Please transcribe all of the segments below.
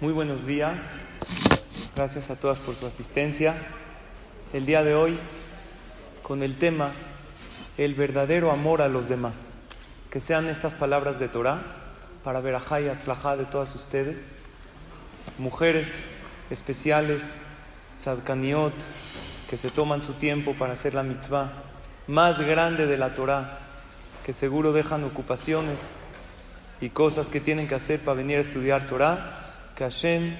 Muy buenos días. Gracias a todas por su asistencia. El día de hoy con el tema el verdadero amor a los demás. Que sean estas palabras de Torah para ver a y Atzlajá de todas ustedes. Mujeres especiales, tzadkaniot, que se toman su tiempo para hacer la mitzvah más grande de la Torah, que seguro dejan ocupaciones y cosas que tienen que hacer para venir a estudiar Torah, que Hashem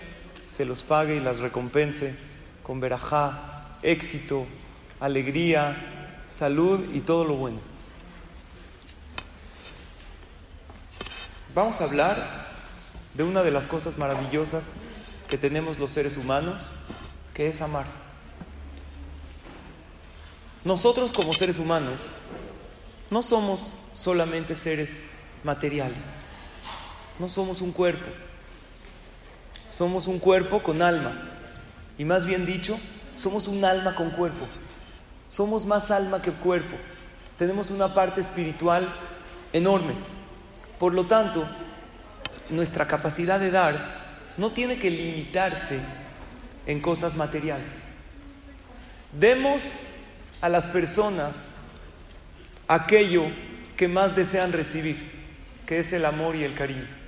se los pague y las recompense con verajá, éxito, alegría, salud y todo lo bueno. Vamos a hablar de una de las cosas maravillosas que tenemos los seres humanos, que es amar. Nosotros como seres humanos no somos solamente seres materiales, no somos un cuerpo, somos un cuerpo con alma, y más bien dicho, somos un alma con cuerpo, somos más alma que cuerpo, tenemos una parte espiritual enorme, por lo tanto, nuestra capacidad de dar no tiene que limitarse en cosas materiales. Demos a las personas aquello que más desean recibir, que es el amor y el cariño.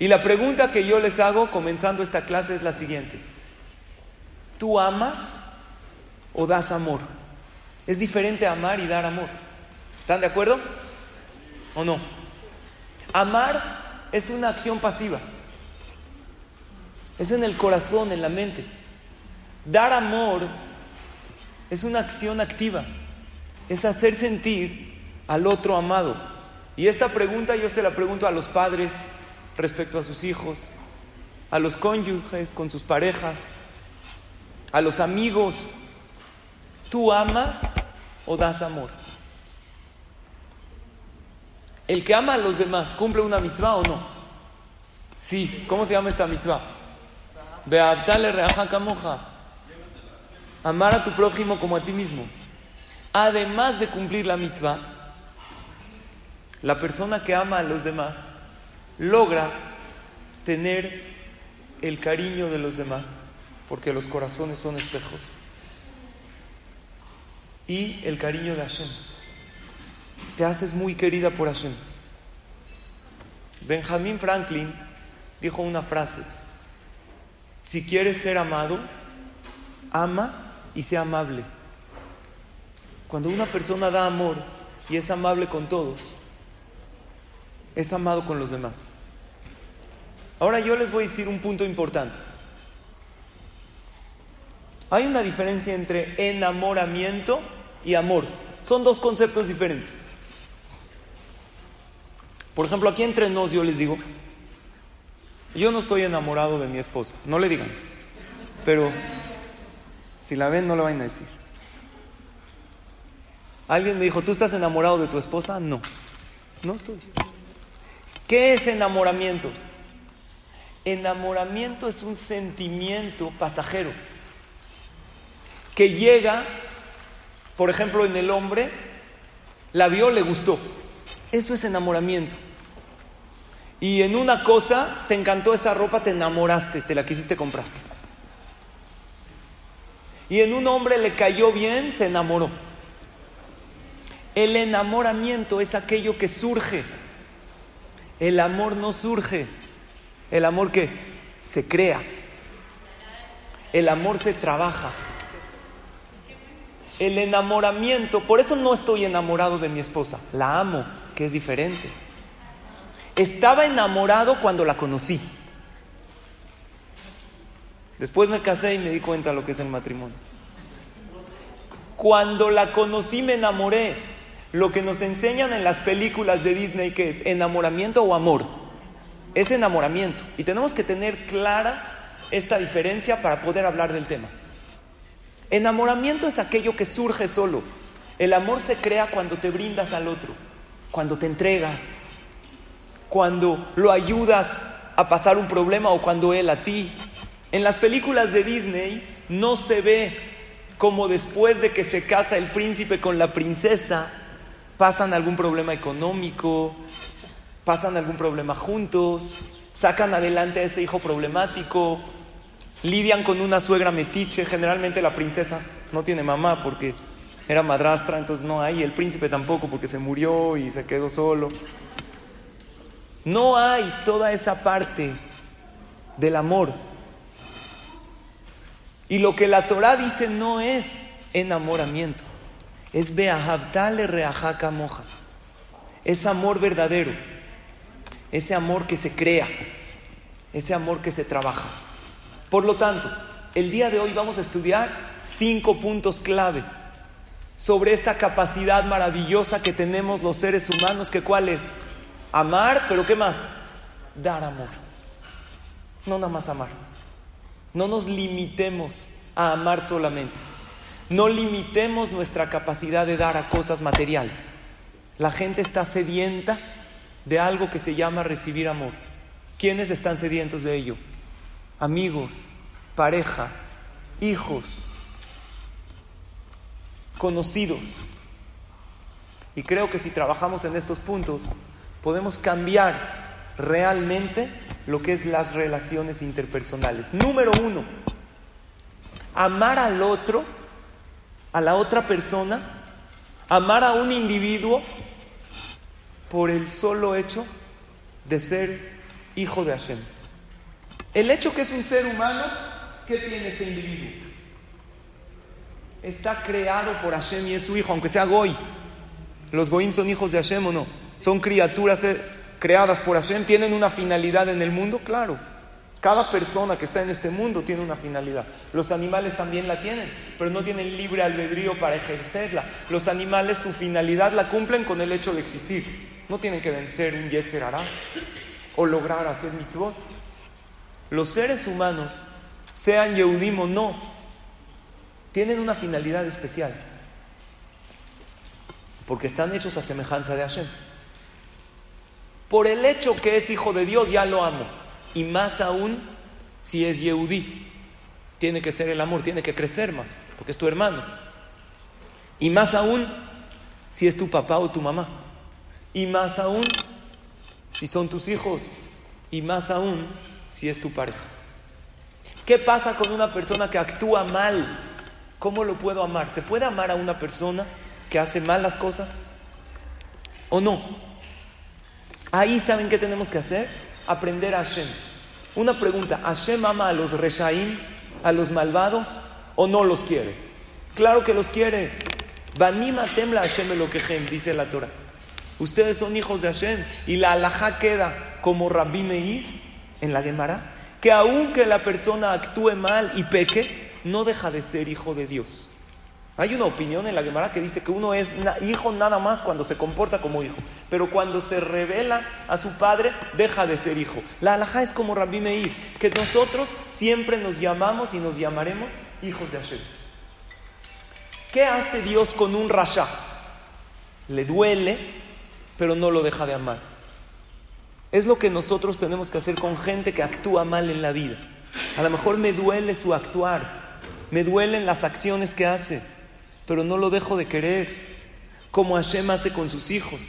Y la pregunta que yo les hago comenzando esta clase es la siguiente. ¿Tú amas o das amor? Es diferente amar y dar amor. ¿Están de acuerdo? ¿O no? Amar es una acción pasiva. Es en el corazón, en la mente. Dar amor es una acción activa es hacer sentir al otro amado. Y esta pregunta yo se la pregunto a los padres respecto a sus hijos, a los cónyuges con sus parejas, a los amigos. ¿Tú amas o das amor? El que ama a los demás, ¿cumple una mitzvah o no? Sí, ¿cómo se llama esta mitzvah? Beabtale reaja. Amar a tu prójimo como a ti mismo además de cumplir la mitzvah, la persona que ama a los demás logra tener el cariño de los demás, porque los corazones son espejos, y el cariño de Hashem. Te haces muy querida por Hashem. Benjamin Franklin dijo una frase, si quieres ser amado, ama y sea amable. Cuando una persona da amor y es amable con todos, es amado con los demás. Ahora yo les voy a decir un punto importante. Hay una diferencia entre enamoramiento y amor. Son dos conceptos diferentes. Por ejemplo, aquí entre nos yo les digo, yo no estoy enamorado de mi esposa, no le digan, pero si la ven no lo van a decir. Alguien me dijo, ¿tú estás enamorado de tu esposa? No, no estoy. ¿Qué es enamoramiento? Enamoramiento es un sentimiento pasajero que llega, por ejemplo, en el hombre, la vio, le gustó. Eso es enamoramiento. Y en una cosa, te encantó esa ropa, te enamoraste, te la quisiste comprar. Y en un hombre le cayó bien, se enamoró. El enamoramiento es aquello que surge. El amor no surge. El amor que se crea. El amor se trabaja. El enamoramiento, por eso no estoy enamorado de mi esposa, la amo, que es diferente. Estaba enamorado cuando la conocí. Después me casé y me di cuenta de lo que es el matrimonio. Cuando la conocí me enamoré lo que nos enseñan en las películas de Disney que es enamoramiento o amor. Es enamoramiento. Y tenemos que tener clara esta diferencia para poder hablar del tema. Enamoramiento es aquello que surge solo. El amor se crea cuando te brindas al otro, cuando te entregas, cuando lo ayudas a pasar un problema o cuando él a ti. En las películas de Disney no se ve como después de que se casa el príncipe con la princesa, pasan algún problema económico, pasan algún problema juntos, sacan adelante a ese hijo problemático, lidian con una suegra metiche, generalmente la princesa no tiene mamá porque era madrastra, entonces no hay, el príncipe tampoco porque se murió y se quedó solo. No hay toda esa parte del amor. Y lo que la Torah dice no es enamoramiento, es beahabdale reajaka moja. Es amor verdadero, ese amor que se crea, ese amor que se trabaja. Por lo tanto, el día de hoy vamos a estudiar cinco puntos clave sobre esta capacidad maravillosa que tenemos los seres humanos, que cuál es? Amar, pero ¿qué más? Dar amor. No nada más amar. No nos limitemos a amar solamente. No limitemos nuestra capacidad de dar a cosas materiales. La gente está sedienta de algo que se llama recibir amor. ¿Quiénes están sedientos de ello? Amigos, pareja, hijos, conocidos. Y creo que si trabajamos en estos puntos, podemos cambiar realmente lo que es las relaciones interpersonales. Número uno, amar al otro, a la otra persona, amar a un individuo por el solo hecho de ser hijo de Hashem. El hecho que es un ser humano, ¿qué tiene ese individuo? está creado por Hashem y es su hijo, aunque sea Goy. Los Goim son hijos de Hashem o no. Son criaturas eh, creadas por Hashem, tienen una finalidad en el mundo, claro. Cada persona que está en este mundo tiene una finalidad. Los animales también la tienen, pero no tienen libre albedrío para ejercerla. Los animales su finalidad la cumplen con el hecho de existir. No tienen que vencer un Yetzer o lograr hacer mitzvot. Los seres humanos, sean Yehudim o no, tienen una finalidad especial, porque están hechos a semejanza de Hashem. Por el hecho que es hijo de Dios, ya lo amo. Y más aún si es Yehudí. Tiene que ser el amor, tiene que crecer más, porque es tu hermano. Y más aún si es tu papá o tu mamá. Y más aún si son tus hijos. Y más aún si es tu pareja. ¿Qué pasa con una persona que actúa mal ¿Cómo lo puedo amar? ¿Se puede amar a una persona que hace malas cosas? ¿O no? Ahí saben qué tenemos que hacer? Aprender a Hashem. Una pregunta, ¿Hashem ama a los reshaim, a los malvados, o no los quiere? Claro que los quiere. Banima temla Hashem lo quejem, dice la Torah. Ustedes son hijos de Hashem. Y la alajá queda como Rabbi Meir en la Gemara, que aunque la persona actúe mal y peque, no deja de ser hijo de Dios. Hay una opinión en la Gemara que dice que uno es hijo nada más cuando se comporta como hijo, pero cuando se revela a su padre, deja de ser hijo. La alhaja es como Rabbi Meir, que nosotros siempre nos llamamos y nos llamaremos hijos de Hashem. ¿Qué hace Dios con un rasha? Le duele, pero no lo deja de amar. Es lo que nosotros tenemos que hacer con gente que actúa mal en la vida. A lo mejor me duele su actuar, me duelen las acciones que hace, pero no lo dejo de querer, como Hashem hace con sus hijos.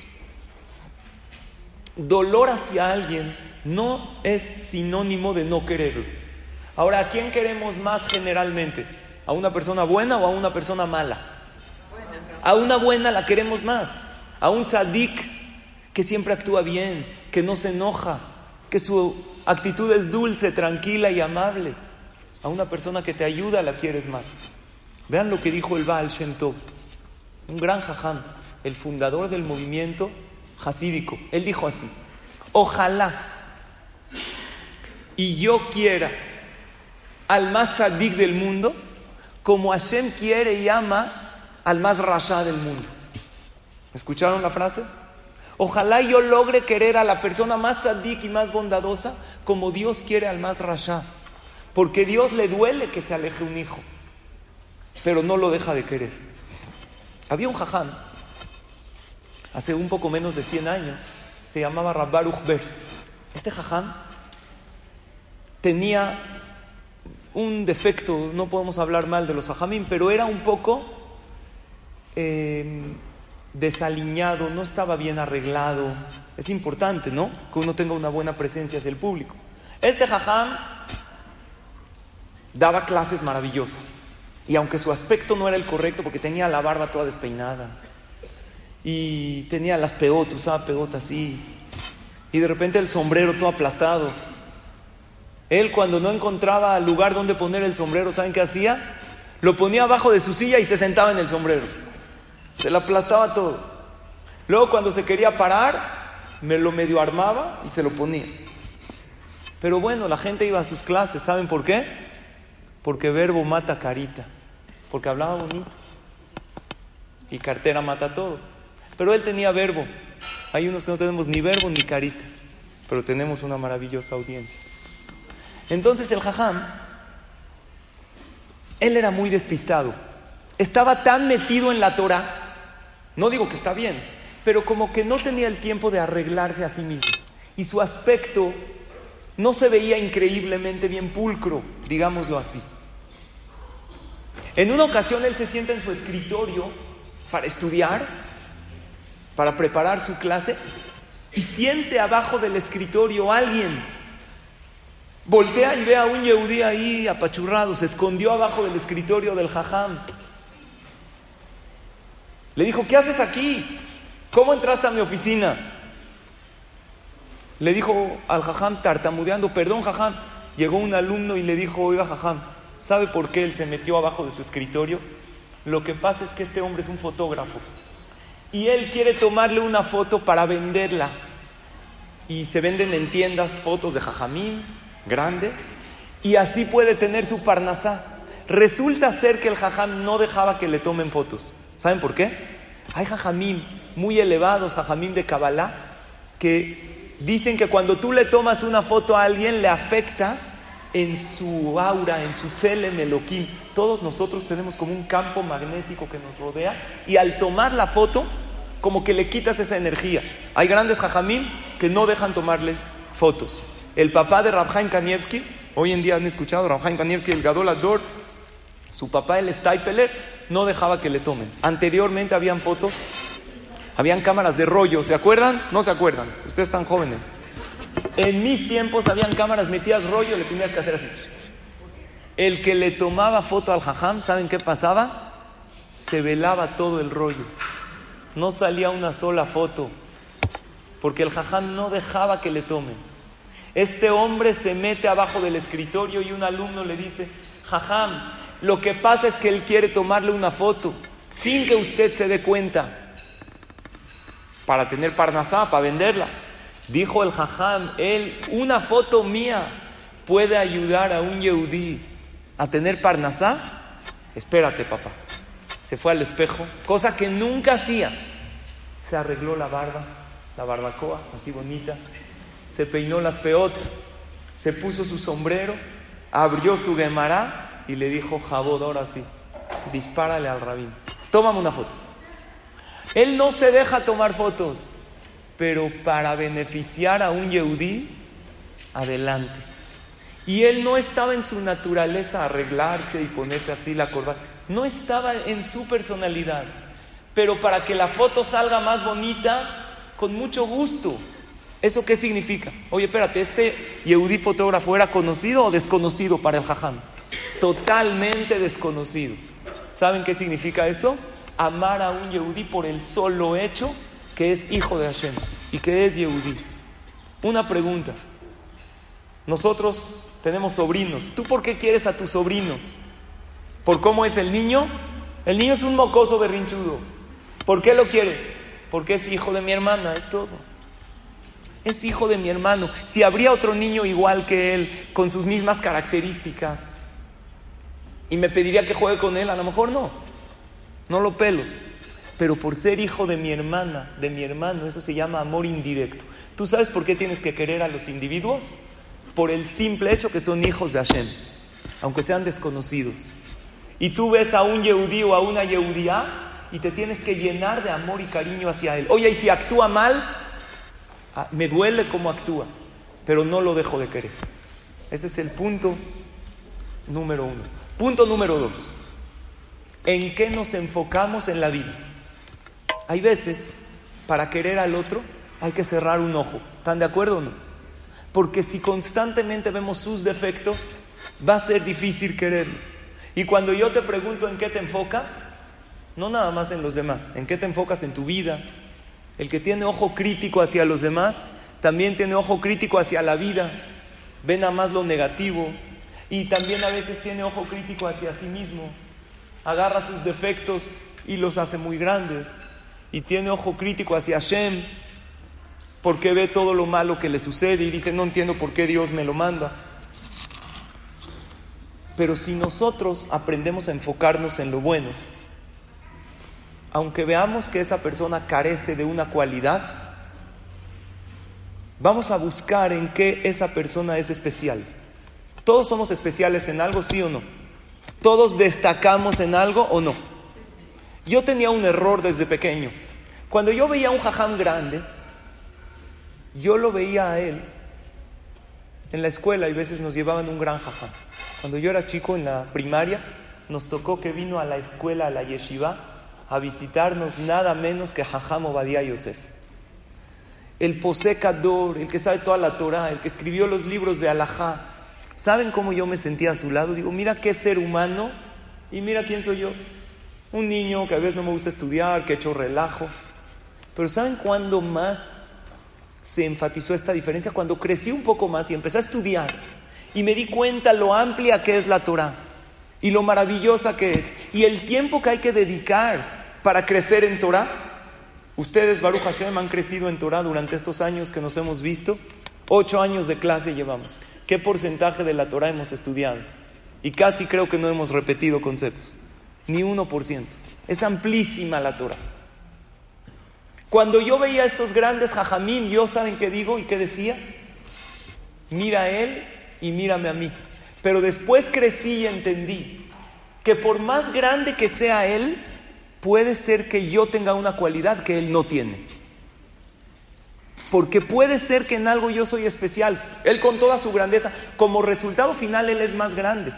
Dolor hacia alguien no es sinónimo de no quererlo. Ahora, ¿a quién queremos más generalmente? ¿A una persona buena o a una persona mala? A una buena la queremos más. A un tzadik que siempre actúa bien, que no se enoja, que su actitud es dulce, tranquila y amable. A una persona que te ayuda la quieres más. Vean lo que dijo el Baal Shem Tov, un gran jajam, el fundador del movimiento hasídico. Él dijo así: Ojalá y yo quiera al más tzadik del mundo como Hashem quiere y ama al más rasha del mundo. ¿Escucharon la frase? Ojalá yo logre querer a la persona más tzadik y más bondadosa como Dios quiere al más rasha. Porque Dios le duele que se aleje un hijo, pero no lo deja de querer. Había un jajam, hace un poco menos de 100 años, se llamaba Rabbaruch Ber. Este jajam tenía un defecto, no podemos hablar mal de los jajamín, pero era un poco em, desaliñado, no estaba bien arreglado. Es importante, ¿no? Que uno tenga una buena presencia hacia el público. Este jajam daba clases maravillosas. Y aunque su aspecto no era el correcto, porque tenía la barba toda despeinada, y tenía las peotas, usaba peotas así, y de repente el sombrero todo aplastado. Él cuando no encontraba lugar donde poner el sombrero, ¿saben qué hacía? Lo ponía abajo de su silla y se sentaba en el sombrero. Se le aplastaba todo. Luego cuando se quería parar, me lo medio armaba y se lo ponía. Pero bueno, la gente iba a sus clases, ¿saben por qué? Porque verbo mata carita, porque hablaba bonito. Y cartera mata todo. Pero él tenía verbo. Hay unos que no tenemos ni verbo ni carita, pero tenemos una maravillosa audiencia. Entonces el jajam, él era muy despistado. Estaba tan metido en la Torah, no digo que está bien, pero como que no tenía el tiempo de arreglarse a sí mismo. Y su aspecto no se veía increíblemente bien pulcro, digámoslo así. En una ocasión él se sienta en su escritorio para estudiar para preparar su clase y siente abajo del escritorio a alguien. Voltea y ve a un yehudí ahí apachurrado, se escondió abajo del escritorio del jajam. Le dijo, ¿qué haces aquí? ¿Cómo entraste a mi oficina? Le dijo al jajam tartamudeando, perdón jajam. Llegó un alumno y le dijo, oiga jajam, ¿sabe por qué él se metió abajo de su escritorio? Lo que pasa es que este hombre es un fotógrafo y él quiere tomarle una foto para venderla. Y se venden en tiendas fotos de jajamín grandes y así puede tener su parnasá. Resulta ser que el jajam no dejaba que le tomen fotos. ¿Saben por qué? Hay jajamín muy elevados, jajamín de Kabbalah, que dicen que cuando tú le tomas una foto a alguien le afectas en su aura, en su chele meloquín. Todos nosotros tenemos como un campo magnético que nos rodea y al tomar la foto, como que le quitas esa energía. Hay grandes jajamín que no dejan tomarles fotos. El papá de Rabjaim Kanievski, hoy en día han escuchado, Rabjaim Kanievski, el Gadol Ador, su papá, el Staipeler, no dejaba que le tomen. Anteriormente habían fotos, habían cámaras de rollo, ¿se acuerdan? No se acuerdan, ustedes están jóvenes. En mis tiempos habían cámaras metidas rollo, le tenías que hacer así. El que le tomaba foto al jajam, ¿saben qué pasaba? Se velaba todo el rollo. No salía una sola foto, porque el jajam no dejaba que le tomen. Este hombre se mete abajo del escritorio y un alumno le dice, jajam, lo que pasa es que él quiere tomarle una foto sin que usted se dé cuenta para tener parnasá, para venderla. Dijo el jajam, él, una foto mía puede ayudar a un yehudí a tener parnasá. Espérate, papá. Se fue al espejo, cosa que nunca hacía. Se arregló la barba, la barbacoa, así bonita. Se peinó las peot, se puso su sombrero, abrió su gemará y le dijo, Jabod, ahora sí, dispárale al rabín. Tómame una foto. Él no se deja tomar fotos pero para beneficiar a un yehudí, adelante. Y él no estaba en su naturaleza arreglarse y ponerse así la corbata, no estaba en su personalidad, pero para que la foto salga más bonita, con mucho gusto. ¿Eso qué significa? Oye, espérate, ¿este Yehudí fotógrafo era conocido o desconocido para el jajam? Totalmente desconocido. ¿Saben qué significa eso? Amar a un Yehudí por el solo hecho que es hijo de Hashem y que es Yehudí. Una pregunta. Nosotros tenemos sobrinos. ¿Tú por qué quieres a tus sobrinos? ¿Por cómo es el niño? El niño es un mocoso berrinchudo. ¿Por qué lo quieres? Porque es hijo de mi hermana, es todo. Es hijo de mi hermano. Si habría otro niño igual que él, con sus mismas características, y me pediría que juegue con él, a lo mejor no. No lo pelo pero por ser hijo de mi hermana, de mi hermano, eso se llama amor indirecto. ¿Tú sabes por qué tienes que querer a los individuos? Por el simple hecho que son hijos de Hashem, aunque sean desconocidos. Y tú ves a un yehudí o a una yehudía y te tienes que llenar de amor y cariño hacia él. Oye, y si actúa mal, ah, me duele cómo actúa, pero no lo dejo de querer. Ese es el punto número uno. Punto número dos. ¿En qué nos enfocamos en la vida? Hay veces, para querer al otro, hay que cerrar un ojo. ¿Están de acuerdo o no? Porque si constantemente vemos sus defectos, va a ser difícil quererlo. Y cuando yo te pregunto en qué te enfocas, no nada más en los demás, en qué te enfocas en tu vida. El que tiene ojo crítico hacia los demás, también tiene ojo crítico hacia la vida. Ve nada más lo negativo. Y también a veces tiene ojo crítico hacia sí mismo. Agarra sus defectos y los hace muy grandes. Y tiene ojo crítico hacia Hashem, porque ve todo lo malo que le sucede y dice, no entiendo por qué Dios me lo manda. Pero si nosotros aprendemos a enfocarnos en lo bueno, aunque veamos que esa persona carece de una cualidad, vamos a buscar en qué esa persona es especial. Todos somos especiales en algo, sí o no. Todos destacamos en algo o no. Yo tenía un error desde pequeño. Cuando yo veía a un jajam grande, yo lo veía a él en la escuela y veces nos llevaban un gran jajam. Cuando yo era chico en la primaria, nos tocó que vino a la escuela, a la yeshiva, a visitarnos nada menos que Jajam Obadiah Yosef. El posecador, el que sabe toda la Torah, el que escribió los libros de Alajá. ¿Saben cómo yo me sentía a su lado? Digo, mira qué ser humano y mira quién soy yo. Un niño que a veces no me gusta estudiar, que he hecho relajo. Pero ¿saben cuándo más se enfatizó esta diferencia? Cuando crecí un poco más y empecé a estudiar y me di cuenta lo amplia que es la Torah y lo maravillosa que es y el tiempo que hay que dedicar para crecer en Torah. Ustedes, Baruch Hashem, han crecido en Torah durante estos años que nos hemos visto. Ocho años de clase llevamos. ¿Qué porcentaje de la Torah hemos estudiado? Y casi creo que no hemos repetido conceptos. Ni uno por ciento. Es amplísima la Torah. Cuando yo veía a estos grandes jajamín, yo saben qué digo y qué decía. Mira a él y mírame a mí. Pero después crecí y entendí que por más grande que sea él, puede ser que yo tenga una cualidad que él no tiene. Porque puede ser que en algo yo soy especial. Él con toda su grandeza, como resultado final él es más grande.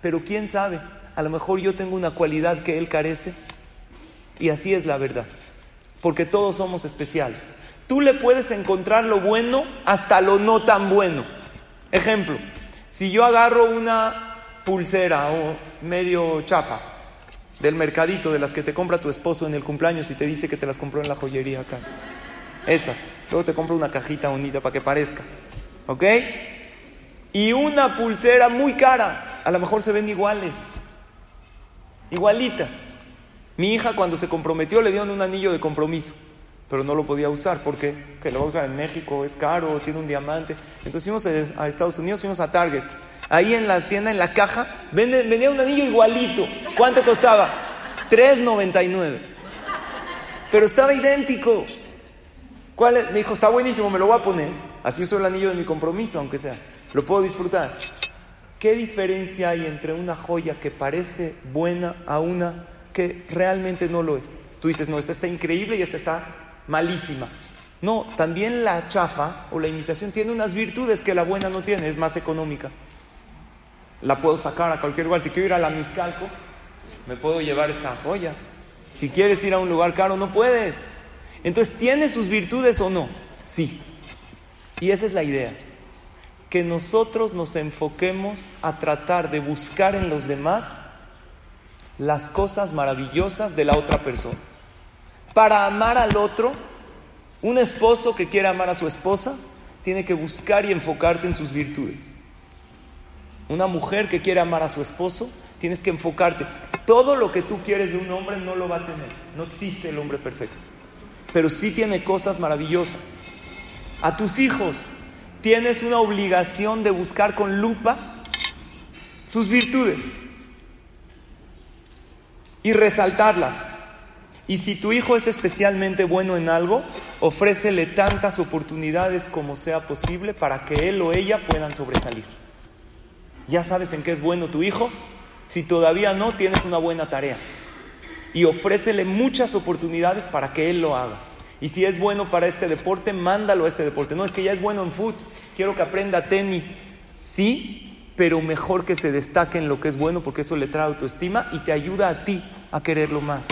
Pero quién sabe, a lo mejor yo tengo una cualidad que él carece. Y así es la verdad. Porque todos somos especiales. Tú le puedes encontrar lo bueno hasta lo no tan bueno. Ejemplo, si yo agarro una pulsera o medio chafa del mercadito de las que te compra tu esposo en el cumpleaños y te dice que te las compró en la joyería acá. Esas. Luego te compro una cajita bonita para que parezca. ¿Ok? Y una pulsera muy cara. A lo mejor se ven iguales. Igualitas. Mi hija cuando se comprometió le dieron un anillo de compromiso pero no lo podía usar porque que lo va a usar en México, es caro, tiene un diamante. Entonces fuimos a Estados Unidos, fuimos a Target. Ahí en la tienda, en la caja, venía un anillo igualito. ¿Cuánto costaba? 3.99. Pero estaba idéntico. ¿Cuál Me dijo, está buenísimo, me lo voy a poner. Así uso el anillo de mi compromiso, aunque sea. Lo puedo disfrutar. ¿Qué diferencia hay entre una joya que parece buena a una que realmente no lo es? Tú dices, no, esta está increíble y esta está malísima. No, también la chafa o la imitación tiene unas virtudes que la buena no tiene, es más económica. La puedo sacar a cualquier lugar. Si quiero ir a la Miscalco, me puedo llevar esta joya. Si quieres ir a un lugar caro, no puedes. Entonces, ¿tiene sus virtudes o no? Sí. Y esa es la idea. Que nosotros nos enfoquemos a tratar de buscar en los demás las cosas maravillosas de la otra persona para amar al otro, un esposo que quiere amar a su esposa tiene que buscar y enfocarse en sus virtudes. Una mujer que quiere amar a su esposo, tienes que enfocarte. Todo lo que tú quieres de un hombre no lo va a tener. No existe el hombre perfecto. Pero sí tiene cosas maravillosas. A tus hijos tienes una obligación de buscar con lupa sus virtudes y resaltarlas. Y si tu hijo es especialmente bueno en algo, ofrécele tantas oportunidades como sea posible para que él o ella puedan sobresalir. ¿Ya sabes en qué es bueno tu hijo? Si todavía no, tienes una buena tarea. Y ofrécele muchas oportunidades para que él lo haga. Y si es bueno para este deporte, mándalo a este deporte. No es que ya es bueno en fútbol, quiero que aprenda tenis. Sí, pero mejor que se destaque en lo que es bueno porque eso le trae autoestima y te ayuda a ti a quererlo más.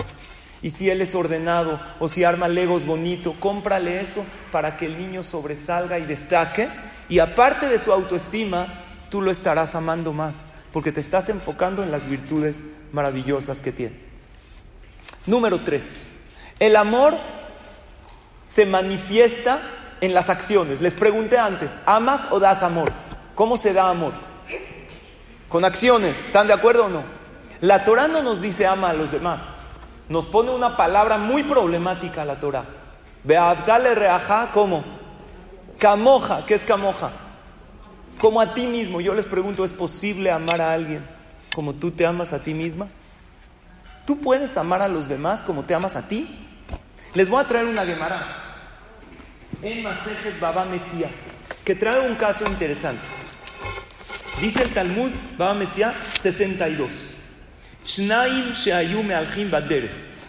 Y si él es ordenado o si arma legos bonito, cómprale eso para que el niño sobresalga y destaque Y aparte de su autoestima, tú lo estarás amando más, porque te estás enfocando en las virtudes maravillosas que tiene. Número tres, el amor se manifiesta en las acciones. Les pregunté antes, ¿amas o das amor? ¿Cómo se da amor? Con acciones, ¿están de acuerdo o no? La Torah no nos dice ama a los demás, nos pone una palabra muy problemática la Torah. Beabdale reaja, ¿cómo? Camoja, ¿qué es camoja? Como a ti mismo. Yo les pregunto, ¿es posible amar a alguien como tú te amas a ti misma? ¿Tú puedes amar a los demás como te amas a ti? Les voy a traer una Gemara en Masejet Baba Metzia, que trae un caso interesante. Dice el Talmud, Baba Metzia 62. Shnaim Sheayume Alhim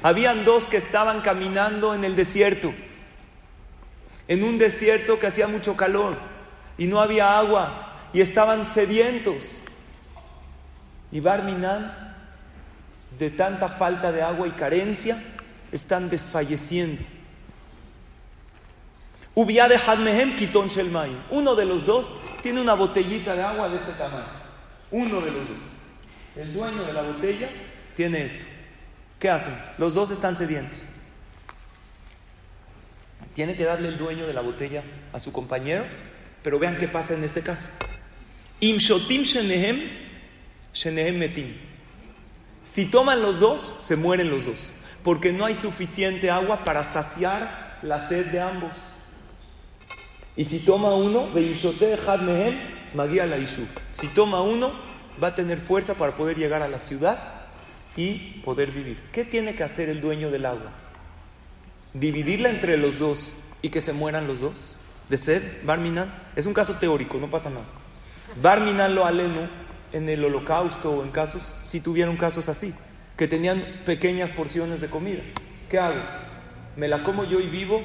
Habían dos que estaban caminando en el desierto, en un desierto que hacía mucho calor y no había agua y estaban sedientos. Y Barminan, de tanta falta de agua y carencia, están desfalleciendo. de Hadmehem Kiton Shelmaim. Uno de los dos tiene una botellita de agua de este tamaño. Uno de los dos. El dueño de la botella tiene esto. ¿Qué hacen? Los dos están sedientos. Tiene que darle el dueño de la botella a su compañero, pero vean qué pasa en este caso. Imshotim shenehem, shenehem metim. Si toman los dos, se mueren los dos porque no hay suficiente agua para saciar la sed de ambos. Y si toma uno, si toma uno, va a tener fuerza para poder llegar a la ciudad y poder vivir. ¿Qué tiene que hacer el dueño del agua? Dividirla entre los dos y que se mueran los dos. De sed, Barminan, es un caso teórico, no pasa nada. Barminan lo aleno en el holocausto o en casos, si tuvieron casos así que tenían pequeñas porciones de comida. ¿Qué hago? ¿Me la como yo y vivo?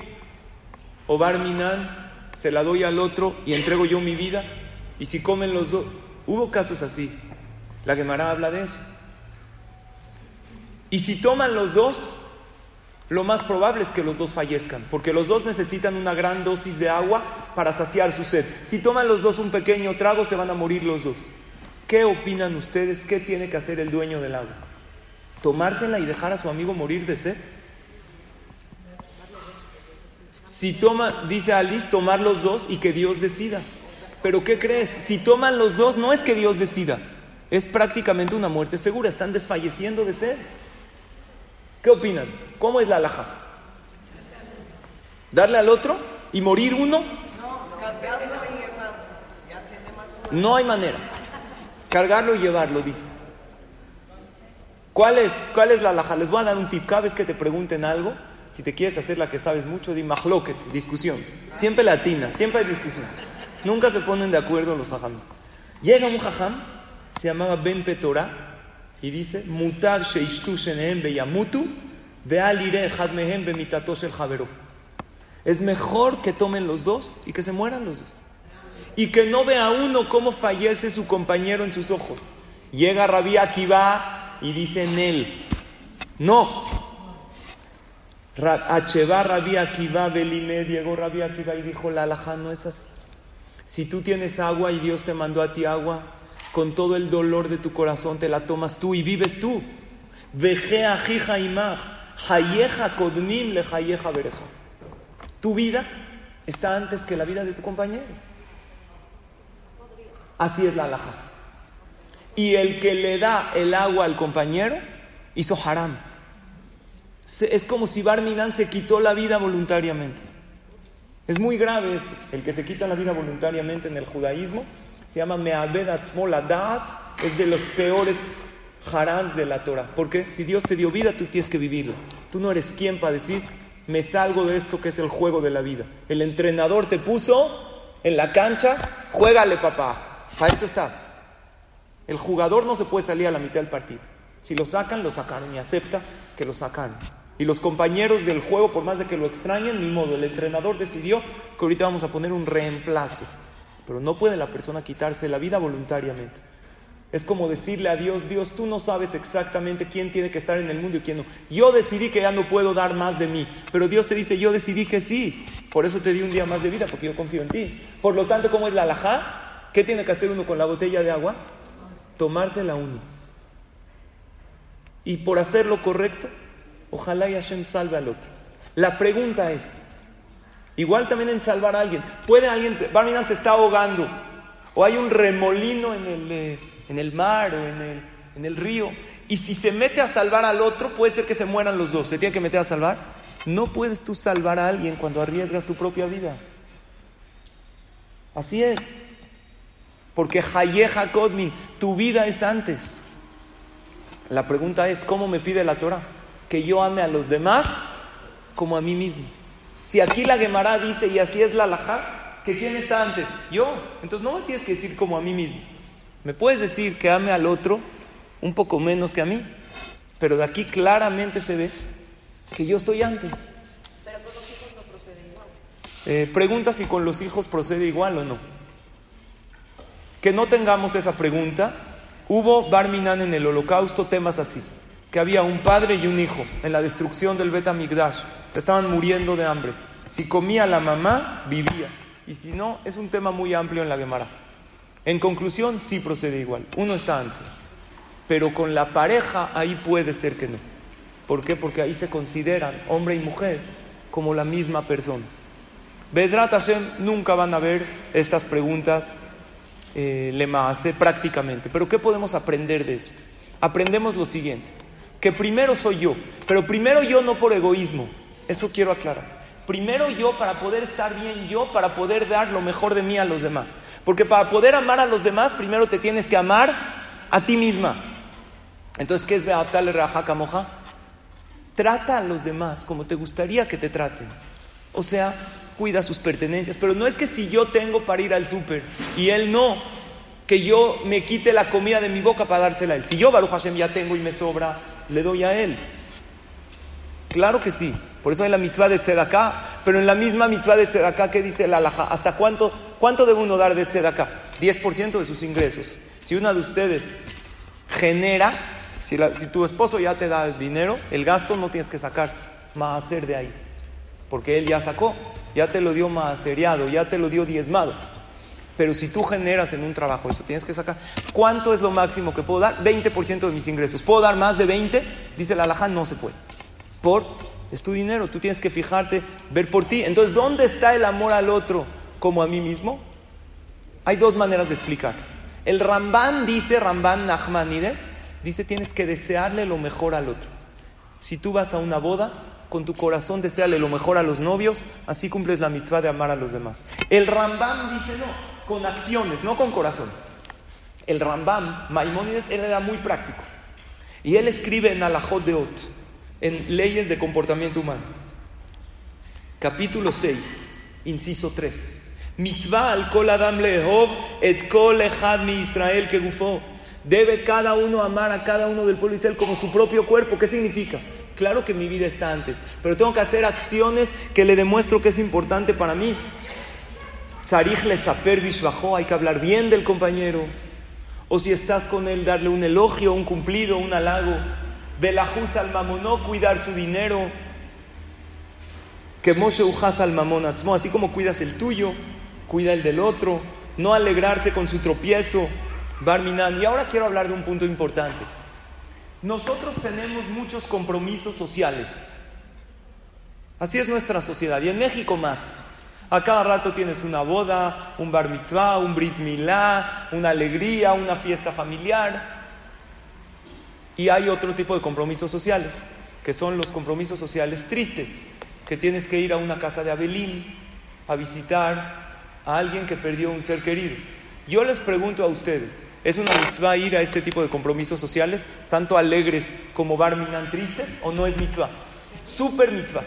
¿O Barminan se la doy al otro y entrego yo mi vida? Y si comen los dos, hubo casos así. La Gemara habla de eso. Y si toman los dos, lo más probable es que los dos fallezcan, porque los dos necesitan una gran dosis de agua para saciar su sed. Si toman los dos un pequeño trago, se van a morir los dos. ¿Qué opinan ustedes? ¿Qué tiene que hacer el dueño del agua? tomársela y dejar a su amigo morir de sed? Si toma, dice Alice, tomar los dos y que Dios decida. Pero ¿qué crees? Si toman los dos, no es que Dios decida. Es prácticamente una muerte segura. Están desfalleciendo de sed. ¿Qué opinan? ¿Cómo es la alhaja? ¿Darle al otro y morir uno? No hay manera. Cargarlo y llevarlo, dice. ¿Cuál es, ¿Cuál es la laja? Les voy a dar un tip. Cada vez que te pregunten algo, si te quieres hacer la que sabes mucho, di mahloket, discusión. Siempre latina, siempre hay discusión. Nunca se ponen de acuerdo los jajam. Llega un jajam, se llamaba Ben Petora, y dice, Mutar sheishtu shenehem beyamutu, ve'alire hadmehem bemitatosh el javero. Es mejor que tomen los dos y que se mueran los dos. Y que no vea uno cómo fallece su compañero en sus ojos. Llega Rabí Akiva y dice en él, no. Acheva Rabí Akiva Belime, llegó Rabí Akiva y dijo, la alhaja no es así. Si tú tienes agua y Dios te mandó a ti agua, con todo el dolor de tu corazón te la tomas tú y vives tú. Imaj, hayeja kodnim le bereja. Tu vida está antes que la vida de tu compañero. Así es la alhaja y el que le da el agua al compañero hizo haram. Es como si Barminan se quitó la vida voluntariamente. Es muy grave eso. El que se quita la vida voluntariamente en el judaísmo se llama Me'abed Atzmoladat, es de los peores harams de la Torah. Porque si Dios te dio vida, tú tienes que vivirla. Tú no eres quien para decir, me salgo de esto que es el juego de la vida. El entrenador te puso en la cancha, juégale papá. Para eso estás. El jugador no se puede salir a la mitad del partido. Si lo sacan, lo sacaron y acepta que lo sacan. Y los compañeros del juego, por más de que lo extrañen, ni modo. El entrenador decidió que ahorita vamos a poner un reemplazo. Pero no puede la persona quitarse la vida voluntariamente. Es como decirle a Dios, Dios, tú no sabes exactamente quién tiene que estar en el mundo y quién no. Yo decidí que ya no puedo dar más de mí, pero Dios te dice, yo decidí que sí. Por eso te di un día más de vida, porque yo confío en ti. Por lo tanto, ¿cómo es la alajá? ¿Qué tiene que hacer uno con la botella de agua? Tomarse la uno. Y por hacer lo correcto, ojalá y Hashem salve al otro. La pregunta es, igual también en salvar a alguien, ¿puede alguien, Barminan se está ahogando, o hay un remolino en el... Eh, en el mar o en el, en el río. Y si se mete a salvar al otro, puede ser que se mueran los dos. ¿Se tiene que meter a salvar? No puedes tú salvar a alguien cuando arriesgas tu propia vida. Así es. Porque Hayeja Kodmin, tu vida es antes. La pregunta es, ¿cómo me pide la Torah? Que yo ame a los demás como a mí mismo. Si aquí la Gemara dice, y así es la Lajá, que quién está antes, yo. Entonces no me tienes que decir como a mí mismo. Me puedes decir que ame al otro un poco menos que a mí, pero de aquí claramente se ve que yo estoy antes. Pero con los hijos no procede igual. Eh, pregunta si con los hijos procede igual o no. Que no tengamos esa pregunta. Hubo Barminan en el holocausto temas así, que había un padre y un hijo en la destrucción del Bet Migdash. Se estaban muriendo de hambre. Si comía la mamá, vivía. Y si no, es un tema muy amplio en la Gemara. En conclusión, sí procede igual. Uno está antes. Pero con la pareja ahí puede ser que no. ¿Por qué? Porque ahí se consideran hombre y mujer como la misma persona. Bezrat Hashem nunca van a ver estas preguntas eh, le hace prácticamente. Pero ¿qué podemos aprender de eso? Aprendemos lo siguiente, que primero soy yo, pero primero yo no por egoísmo, eso quiero aclarar. Primero yo para poder estar bien yo, para poder dar lo mejor de mí a los demás. Porque para poder amar a los demás, primero te tienes que amar a ti misma. Entonces, ¿qué es Beatal Raja Moja? Trata a los demás como te gustaría que te traten. O sea, cuida sus pertenencias. Pero no es que si yo tengo para ir al súper y él no, que yo me quite la comida de mi boca para dársela a él. Si yo, Baruch Hashem, ya tengo y me sobra, le doy a él. Claro que sí. Por eso hay la mitzvah de tzedaká, pero en la misma mitzvah de tzedaká, ¿qué dice la alhaja? ¿Hasta cuánto, cuánto debe uno dar de tzedaká? 10% de sus ingresos. Si una de ustedes genera, si, tu esposo ya te da el dinero, el gasto no tienes que sacar más hacer de ahí. Porque él ya sacó, ya te lo dio más seriado, ya te lo dio diezmado. Pero si tú generas en un trabajo eso, tienes que sacar. ¿Cuánto es lo máximo que puedo dar? 20% de mis ingresos. ¿Puedo dar más de 20? Dice la alhaja, no se puede. Por es tu dinero, tú tienes que fijarte, ver por ti. Entonces, ¿dónde está el amor al otro como a mí mismo? Hay dos maneras de explicar. El Ramban dice, Ramban Nachmanides, dice tienes que desearle lo mejor al otro. Si tú vas a una boda, con tu corazón deseale lo mejor a los novios, así cumples la mitzvah de amar a los demás. El Ramban dice no, con acciones, no con corazón. El Ramban, Maimónides, era muy práctico. Y él escribe en Alajot de Ot, en leyes de comportamiento humano. Capítulo 6, inciso 3. Mitzvah al kol adam lehov et kol echad mi Israel que gufó. Debe cada uno amar a cada uno del pueblo Israel como su propio cuerpo. ¿Qué significa? Claro que mi vida está antes, pero tengo que hacer acciones que le demuestro que es importante para mí. Tzarich le saper hay que hablar bien del compañero. O si estás con él, darle un elogio, un cumplido, un halago. Belajus al mamonó, cuidar su dinero. Que Moshe ujas al mamón así como cuidas el tuyo, cuida el del otro. No alegrarse con su tropiezo. Barminan. Y ahora quiero hablar de un punto importante. Nosotros tenemos muchos compromisos sociales. Así es nuestra sociedad. Y en México más. A cada rato tienes una boda, un bar mitzvah, un brit milá, una alegría, una fiesta familiar. Y hay otro tipo de compromisos sociales, que son los compromisos sociales tristes, que tienes que ir a una casa de Abelín a visitar a alguien que perdió un ser querido. Yo les pregunto a ustedes, ¿es una mitzvah ir a este tipo de compromisos sociales, tanto alegres como barminan tristes, o no es mitzvah? Super mitzvah.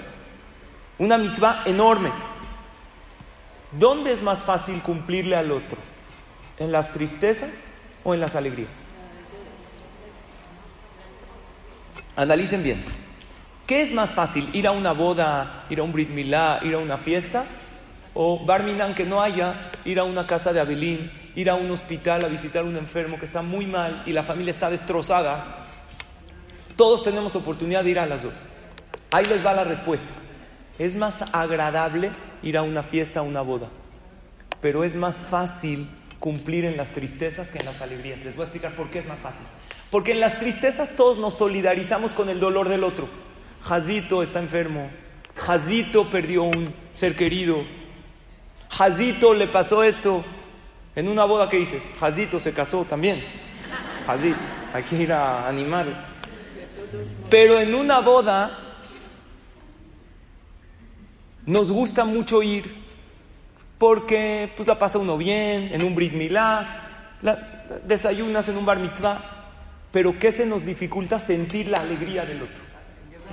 Una mitzvah enorme. ¿Dónde es más fácil cumplirle al otro? ¿En las tristezas o en las alegrías? Analicen bien. ¿Qué es más fácil? ¿Ir a una boda, ir a un Brit Milá, ir a una fiesta? ¿O Barminan que no haya, ir a una casa de Abelín ir a un hospital a visitar a un enfermo que está muy mal y la familia está destrozada, todos tenemos oportunidad de ir a las dos. Ahí les va la respuesta. Es más agradable ir a una fiesta, a una boda, pero es más fácil cumplir en las tristezas que en las alegrías. Les voy a explicar por qué es más fácil. Porque en las tristezas todos nos solidarizamos con el dolor del otro. Jazito está enfermo, Jazito perdió un ser querido, Jazito le pasó esto. En una boda, ¿qué dices? Jazito se casó también. Jazito, hay que ir a animar. Pero en una boda nos gusta mucho ir porque pues la pasa uno bien, en un Brit Milá, desayunas en un Bar Mitzvah, pero ¿qué se nos dificulta sentir la alegría del otro?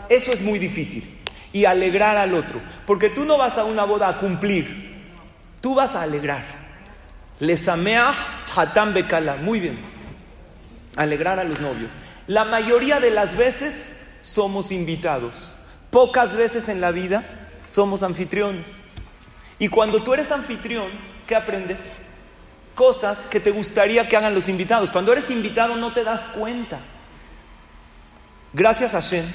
Eso es muy difícil. Y alegrar al otro, porque tú no vas a una boda a cumplir, tú vas a alegrar. Lesameah hatam bekala, muy bien. Alegrar a los novios. La mayoría de las veces somos invitados. Pocas veces en la vida somos anfitriones. Y cuando tú eres anfitrión, ¿qué aprendes? Cosas que te gustaría que hagan los invitados. Cuando eres invitado no te das cuenta. Gracias a Shem,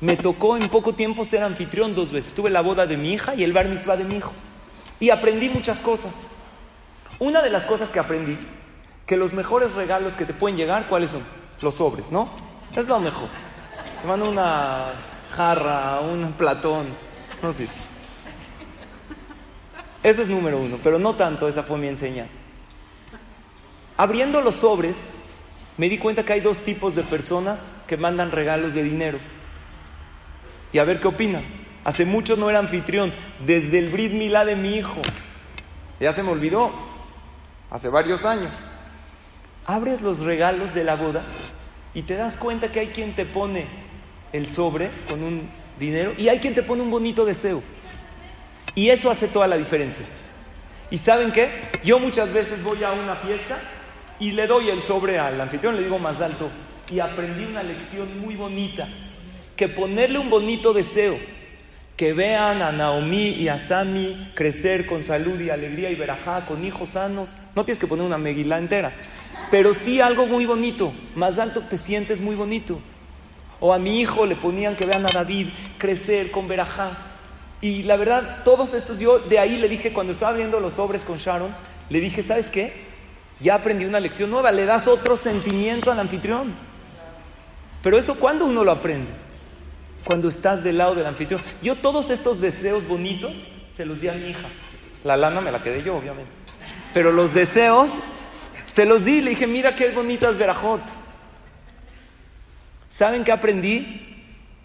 me tocó en poco tiempo ser anfitrión dos veces. Tuve la boda de mi hija y el bar mitzvah de mi hijo. Y aprendí muchas cosas. Una de las cosas que aprendí, que los mejores regalos que te pueden llegar, ¿cuáles son? Los sobres, ¿no? Es lo mejor. Te mando una jarra, un platón, no sé. Eso es número uno, pero no tanto, esa fue mi enseñanza. Abriendo los sobres, me di cuenta que hay dos tipos de personas que mandan regalos de dinero. Y a ver qué opinan. Hace mucho no era anfitrión, desde el Brit Milá de mi hijo. Ya se me olvidó, hace varios años. Abres los regalos de la boda y te das cuenta que hay quien te pone el sobre con un dinero y hay quien te pone un bonito deseo. Y eso hace toda la diferencia. ¿Y saben qué? Yo muchas veces voy a una fiesta y le doy el sobre al anfitrión, le digo más alto. Y aprendí una lección muy bonita, que ponerle un bonito deseo, que vean a Naomi y a Sami crecer con salud y alegría y verajá, con hijos sanos. No tienes que poner una meguila entera, pero sí algo muy bonito. Más alto te sientes muy bonito. O a mi hijo le ponían que vean a David crecer con verajá. Y la verdad, todos estos, yo de ahí le dije, cuando estaba viendo los sobres con Sharon, le dije, ¿sabes qué? Ya aprendí una lección nueva, le das otro sentimiento al anfitrión. Pero eso, ¿cuándo uno lo aprende? Cuando estás del lado del anfitrión. Yo todos estos deseos bonitos se los di a mi hija. La lana me la quedé yo, obviamente. Pero los deseos se los di, le dije, mira qué bonitas verajot. ¿Saben qué aprendí?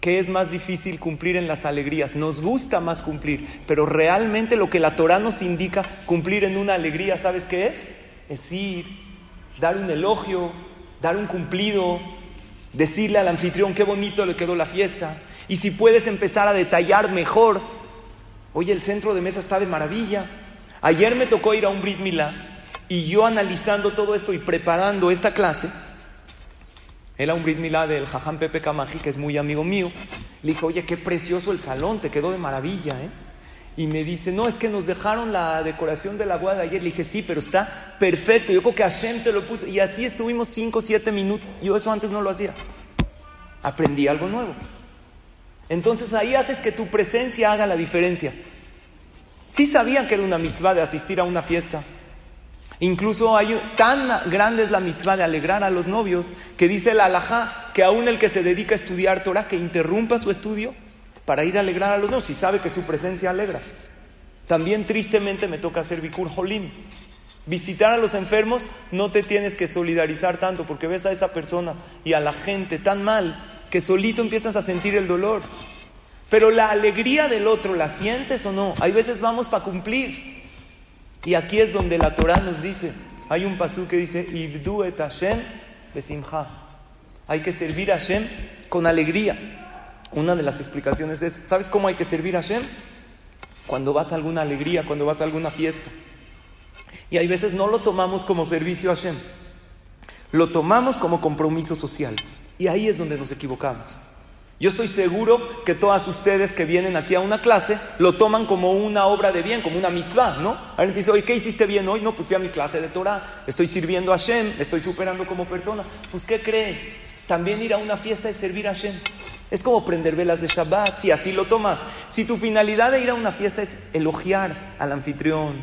que es más difícil cumplir en las alegrías. Nos gusta más cumplir, pero realmente lo que la Torah nos indica cumplir en una alegría, ¿sabes qué es? Es ir, dar un elogio, dar un cumplido, decirle al anfitrión qué bonito le quedó la fiesta. Y si puedes empezar a detallar mejor, oye, el centro de mesa está de maravilla. Ayer me tocó ir a un Brit Milá y yo analizando todo esto y preparando esta clase, era un Brit Milá del Jajam Pepe Kamaji, que es muy amigo mío. Le dije, oye, qué precioso el salón, te quedó de maravilla, ¿eh? Y me dice, no, es que nos dejaron la decoración de la boda de ayer. Le dije, sí, pero está perfecto. Yo creo que Hashem te lo puso. Y así estuvimos 5 o 7 minutos. Yo eso antes no lo hacía. Aprendí algo nuevo. Entonces ahí haces que tu presencia haga la diferencia. Sí sabían que era una mitzvah de asistir a una fiesta. Incluso hay tan grande es la mitzvah de alegrar a los novios que dice el alajá que aún el que se dedica a estudiar Torah que interrumpa su estudio para ir a alegrar a los novios si sabe que su presencia alegra. También tristemente me toca hacer Bikur Holim. Visitar a los enfermos no te tienes que solidarizar tanto porque ves a esa persona y a la gente tan mal que solito empiezas a sentir el dolor. Pero la alegría del otro, ¿la sientes o no? Hay veces vamos para cumplir. Y aquí es donde la Torah nos dice, hay un pasú que dice, Ibdu et Hashem besimha. Hay que servir a Hashem con alegría. Una de las explicaciones es, ¿sabes cómo hay que servir a Hashem? Cuando vas a alguna alegría, cuando vas a alguna fiesta. Y hay veces no lo tomamos como servicio a Hashem. Lo tomamos como compromiso social. Y ahí es donde nos equivocamos. Yo estoy seguro que todas ustedes que vienen aquí a una clase lo toman como una obra de bien, como una mitzvah, ¿no? Alguien dice, oye, ¿qué hiciste bien hoy? No, pues fui a mi clase de Torah, estoy sirviendo a Hashem, estoy superando como persona. Pues, ¿qué crees? También ir a una fiesta es servir a Hashem. Es como prender velas de Shabbat, si así lo tomas. Si tu finalidad de ir a una fiesta es elogiar al anfitrión,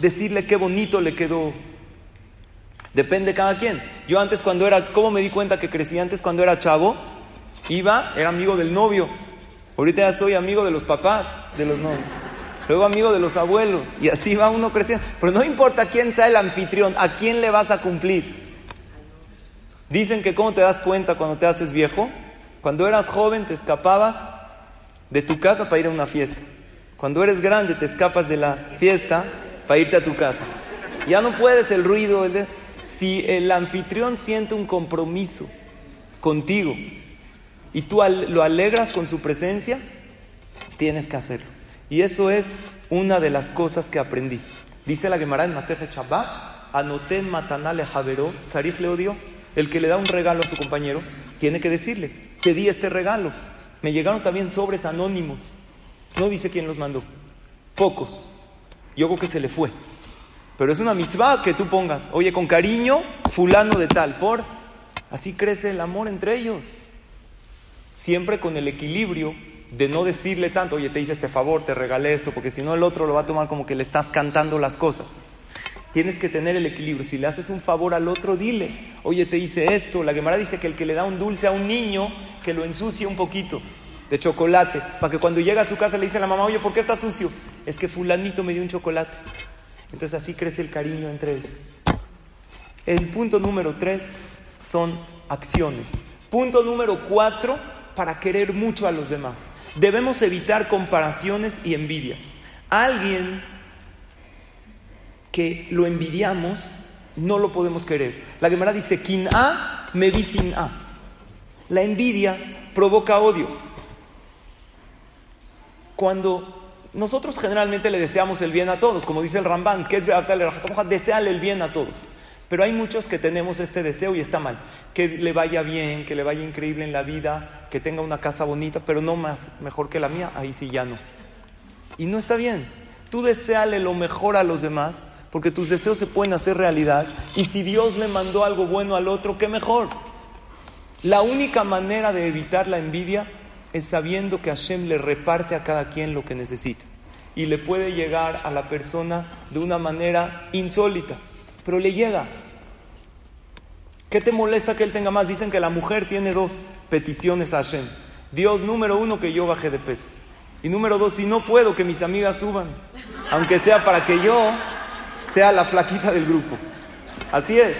decirle qué bonito le quedó, depende cada quien. Yo antes cuando era, ¿cómo me di cuenta que crecí antes cuando era chavo? Iba, era amigo del novio. Ahorita ya soy amigo de los papás de los novios. Luego amigo de los abuelos. Y así va uno creciendo. Pero no importa quién sea el anfitrión, a quién le vas a cumplir. Dicen que cómo te das cuenta cuando te haces viejo. Cuando eras joven te escapabas de tu casa para ir a una fiesta. Cuando eres grande te escapas de la fiesta para irte a tu casa. Ya no puedes el ruido. Si el anfitrión siente un compromiso contigo, y tú lo alegras con su presencia, tienes que hacerlo. Y eso es una de las cosas que aprendí. Dice la Gemara en Maseje Shabbat, anoten matanale javero, zarif le odio, el que le da un regalo a su compañero, tiene que decirle, te di este regalo. Me llegaron también sobres anónimos. No dice quién los mandó. Pocos. Yo creo que se le fue. Pero es una mitzvah que tú pongas, oye, con cariño, fulano de tal, por... Así crece el amor entre ellos siempre con el equilibrio de no decirle tanto, oye, te hice este favor, te regalé esto, porque si no el otro lo va a tomar como que le estás cantando las cosas. Tienes que tener el equilibrio. Si le haces un favor al otro, dile, oye, te hice esto. La Gemara dice que el que le da un dulce a un niño, que lo ensucie un poquito de chocolate, para que cuando llega a su casa le dice a la mamá, oye, ¿por qué está sucio? Es que fulanito me dio un chocolate. Entonces así crece el cariño entre ellos. El punto número tres son acciones. Punto número cuatro, para querer mucho a los demás. Debemos evitar comparaciones y envidias. Alguien que lo envidiamos, no lo podemos querer. La Gemara dice, quien a me vi sin a. La envidia provoca odio. Cuando nosotros generalmente le deseamos el bien a todos, como dice el Ramban, que es desearle el bien a todos. Pero hay muchos que tenemos este deseo y está mal. Que le vaya bien, que le vaya increíble en la vida, que tenga una casa bonita, pero no más mejor que la mía, ahí sí ya no. Y no está bien. Tú deseale lo mejor a los demás, porque tus deseos se pueden hacer realidad. Y si Dios le mandó algo bueno al otro, qué mejor. La única manera de evitar la envidia es sabiendo que Hashem le reparte a cada quien lo que necesita. Y le puede llegar a la persona de una manera insólita, pero le llega. ¿Qué te molesta que él tenga más? Dicen que la mujer tiene dos peticiones a Hashem. Dios, número uno, que yo baje de peso. Y número dos, si no puedo, que mis amigas suban. Aunque sea para que yo sea la flaquita del grupo. Así es.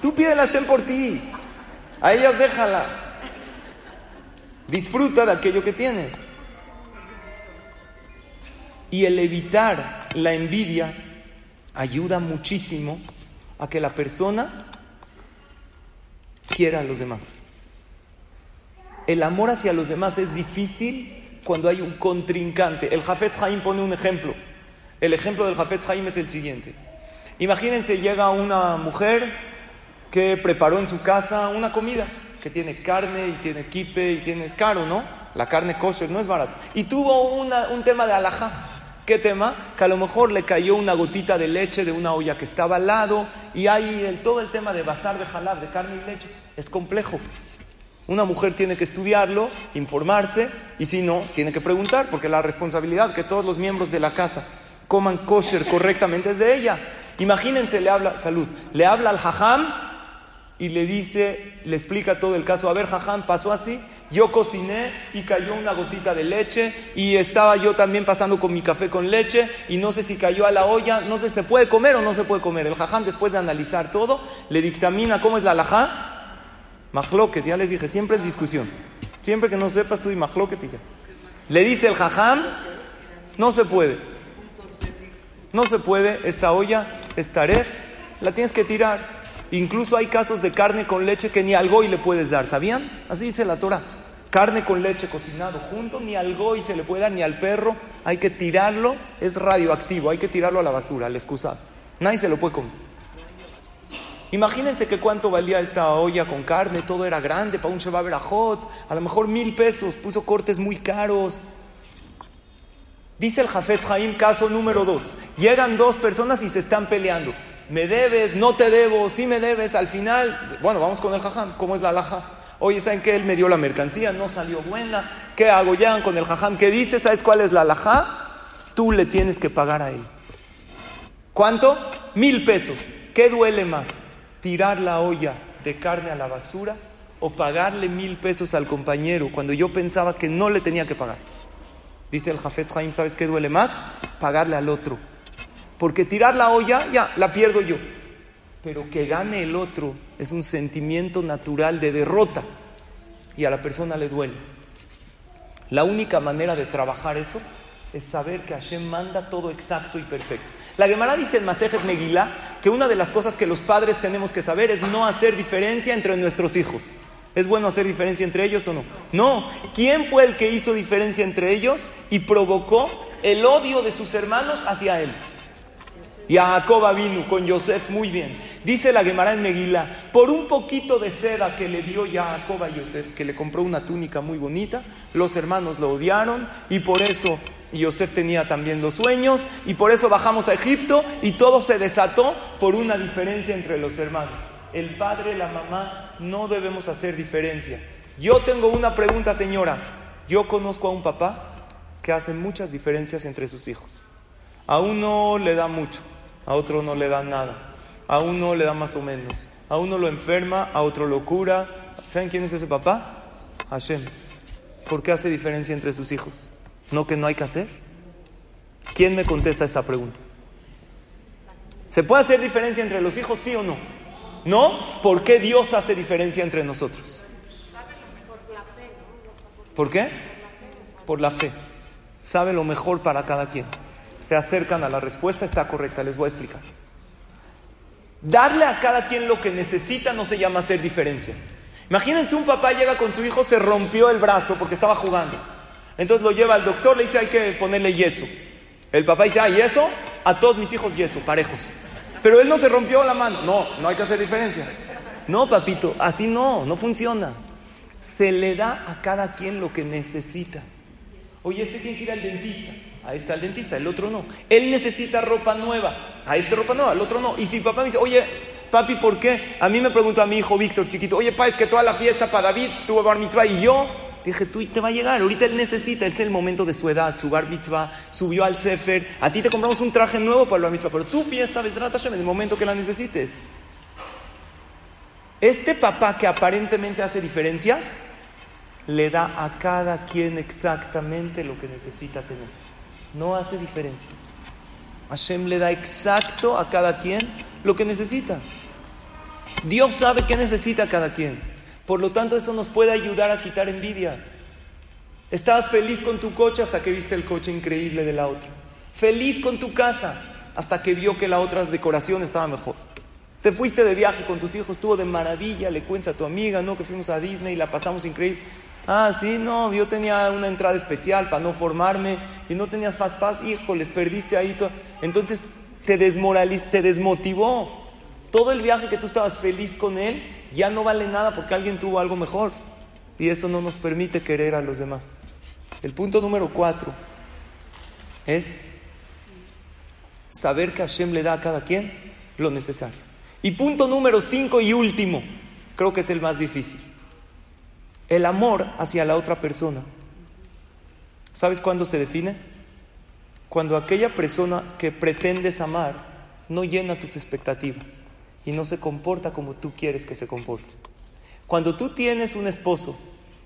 Tú pídele a Hashem por ti. A ellas déjalas. Disfruta de aquello que tienes. Y el evitar la envidia ayuda muchísimo a que la persona quiera a los demás. El amor hacia los demás es difícil cuando hay un contrincante. El Jafet Haim pone un ejemplo. El ejemplo del Jafet Haim es el siguiente. Imagínense, llega una mujer que preparó en su casa una comida que tiene carne y tiene kipe y tiene escaro, ¿no? La carne kosher no es barato. Y tuvo un tema de alajá. ¿Qué tema? Que a lo mejor le cayó una gotita de leche de una olla que estaba al lado y hay el, todo el tema de basar de jalab, de carne y leche. Es complejo. Una mujer tiene que estudiarlo, informarse y si no, tiene que preguntar porque la responsabilidad que todos los miembros de la casa coman kosher correctamente es de ella. Imagínense, le habla, salud, le habla al jajam y le dice, le explica todo el caso. A ver, jajam, pasó así yo cociné y cayó una gotita de leche y estaba yo también pasando con mi café con leche y no sé si cayó a la olla, no sé si se puede comer o no se puede comer. El jajam después de analizar todo le dictamina cómo es la alajá. Mahloket, ya les dije, siempre es discusión. Siempre que no sepas tú y mahloket y ya. Le dice el jajam, no se puede. No se puede, esta olla, esta aref, la tienes que tirar. Incluso hay casos de carne con leche que ni al goy le puedes dar, ¿sabían? Así dice la Torah. Carne con leche cocinado junto, ni al goy se le puede dar, ni al perro. Hay que tirarlo, es radioactivo, hay que tirarlo a la basura, al excusado. Nadie se lo puede comer. Imagínense que cuánto valía esta olla con carne, todo era grande para un Shabbat a lo mejor mil pesos, puso cortes muy caros. Dice el Jafet Jaim, caso número dos. Llegan dos personas y se están peleando. Me debes, no te debo, sí me debes. Al final, bueno, vamos con el jajam. ¿Cómo es la laja? Oye, ¿saben qué? Él me dio la mercancía, no salió buena. ¿Qué hago? ya con el jajam. ¿Qué dice? ¿Sabes cuál es la laja? Tú le tienes que pagar a él. ¿Cuánto? Mil pesos. ¿Qué duele más? ¿Tirar la olla de carne a la basura o pagarle mil pesos al compañero cuando yo pensaba que no le tenía que pagar? Dice el Jafet Haim, ¿sabes qué duele más? Pagarle al otro. Porque tirar la olla, ya, la pierdo yo. Pero que gane el otro es un sentimiento natural de derrota y a la persona le duele. La única manera de trabajar eso es saber que Hashem manda todo exacto y perfecto. La Gemara dice en Masejet Megillah que una de las cosas que los padres tenemos que saber es no hacer diferencia entre nuestros hijos. ¿Es bueno hacer diferencia entre ellos o no? No. ¿Quién fue el que hizo diferencia entre ellos y provocó el odio de sus hermanos hacia él? Jacob vino con Yosef muy bien. Dice la Gemara en Meguila, por un poquito de seda que le dio Jacob a Yosef, que le compró una túnica muy bonita, los hermanos lo odiaron y por eso Yosef tenía también los sueños y por eso bajamos a Egipto y todo se desató por una diferencia entre los hermanos el padre, la mamá, no debemos hacer diferencia. Yo tengo una pregunta, señoras. Yo conozco a un papá que hace muchas diferencias entre sus hijos. A uno le da mucho, a otro no le da nada. A uno le da más o menos. A uno lo enferma, a otro lo cura. ¿Saben quién es ese papá? Hashem. ¿Por qué hace diferencia entre sus hijos? ¿No que no hay que hacer? ¿Quién me contesta esta pregunta? ¿Se puede hacer diferencia entre los hijos, sí o no? ¿No? ¿Por qué Dios hace diferencia entre nosotros? ¿Por qué? Por la fe. Sabe lo mejor para cada quien. Se acercan a la respuesta, está correcta, les voy a explicar. Darle a cada quien lo que necesita no se llama hacer diferencias. Imagínense un papá llega con su hijo, se rompió el brazo porque estaba jugando. Entonces lo lleva al doctor, le dice hay que ponerle yeso. El papá dice, ah, yeso, a todos mis hijos yeso, parejos. Pero él no se rompió la mano. No, no hay que hacer diferencia. No, papito, así no, no funciona. Se le da a cada quien lo que necesita. Oye, este tiene que ir al dentista. Ahí está el dentista, el otro no. Él necesita ropa nueva. Ahí está ropa nueva, el otro no. Y si papá me dice, oye, papi, ¿por qué? A mí me pregunta a mi hijo Víctor, chiquito, oye, pa, es que toda la fiesta para David tuvo bar mitzvah y yo Dije, tú te va a llegar, ahorita él necesita, es el momento de su edad, su bar mitzvah, subió al sefer, a ti te compramos un traje nuevo para el bar mitzvah, pero tu fiesta, Besrat Hashem, en el momento que la necesites. Este papá que aparentemente hace diferencias, le da a cada quien exactamente lo que necesita tener. No hace diferencias. Hashem le da exacto a cada quien lo que necesita. Dios sabe qué necesita cada quien. Por lo tanto, eso nos puede ayudar a quitar envidias. Estabas feliz con tu coche hasta que viste el coche increíble de la otra. Feliz con tu casa hasta que vio que la otra decoración estaba mejor. Te fuiste de viaje con tus hijos, estuvo de maravilla, le cuentas a tu amiga, ¿no? Que fuimos a Disney y la pasamos increíble. Ah, sí, no, yo tenía una entrada especial para no formarme y no tenías fast pass, hijo, les perdiste ahí. Entonces te desmoralizaste, te desmotivó. Todo el viaje que tú estabas feliz con él ya no vale nada porque alguien tuvo algo mejor. Y eso no nos permite querer a los demás. El punto número cuatro es saber que Hashem le da a cada quien lo necesario. Y punto número cinco y último, creo que es el más difícil. El amor hacia la otra persona. ¿Sabes cuándo se define? Cuando aquella persona que pretendes amar no llena tus expectativas y no se comporta como tú quieres que se comporte. Cuando tú tienes un esposo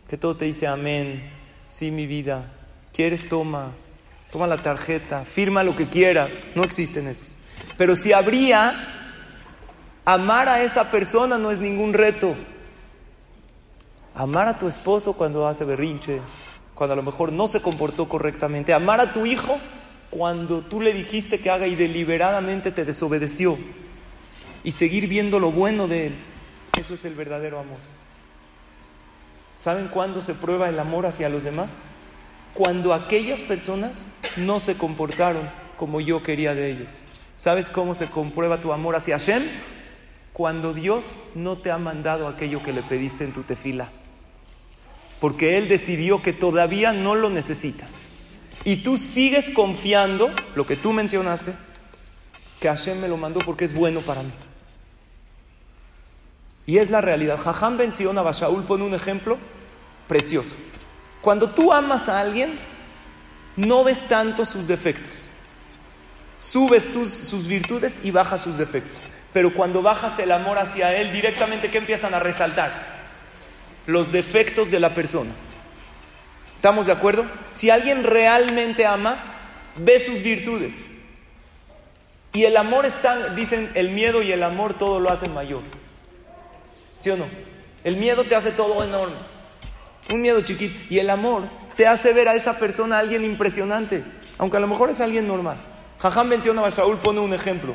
que todo te dice amén, sí mi vida, quieres toma, toma la tarjeta, firma lo que quieras, no existen esos. Pero si habría, amar a esa persona no es ningún reto. Amar a tu esposo cuando hace berrinche, cuando a lo mejor no se comportó correctamente. Amar a tu hijo cuando tú le dijiste que haga y deliberadamente te desobedeció y seguir viendo lo bueno de Él. Eso es el verdadero amor. ¿Saben cuándo se prueba el amor hacia los demás? Cuando aquellas personas no se comportaron como yo quería de ellos. ¿Sabes cómo se comprueba tu amor hacia Hashem? cuando Dios no te ha mandado aquello que le pediste en tu tefila, porque Él decidió que todavía no lo necesitas. Y tú sigues confiando, lo que tú mencionaste, que Hashem me lo mandó porque es bueno para mí. Y es la realidad. Jajam Ben Zion Abashaul pone un ejemplo precioso. Cuando tú amas a alguien, no ves tanto sus defectos. Subes tus, sus virtudes y bajas sus defectos. Pero cuando bajas el amor hacia él, directamente, ¿qué empiezan a resaltar? Los defectos de la persona. ¿Estamos de acuerdo? Si alguien realmente ama, ve sus virtudes. Y el amor están, dicen, el miedo y el amor todo lo hacen mayor. ¿Sí o no? El miedo te hace todo enorme. Un miedo chiquito. Y el amor te hace ver a esa persona alguien impresionante, aunque a lo mejor es alguien normal. Jajam menciona a Shaul, pone un ejemplo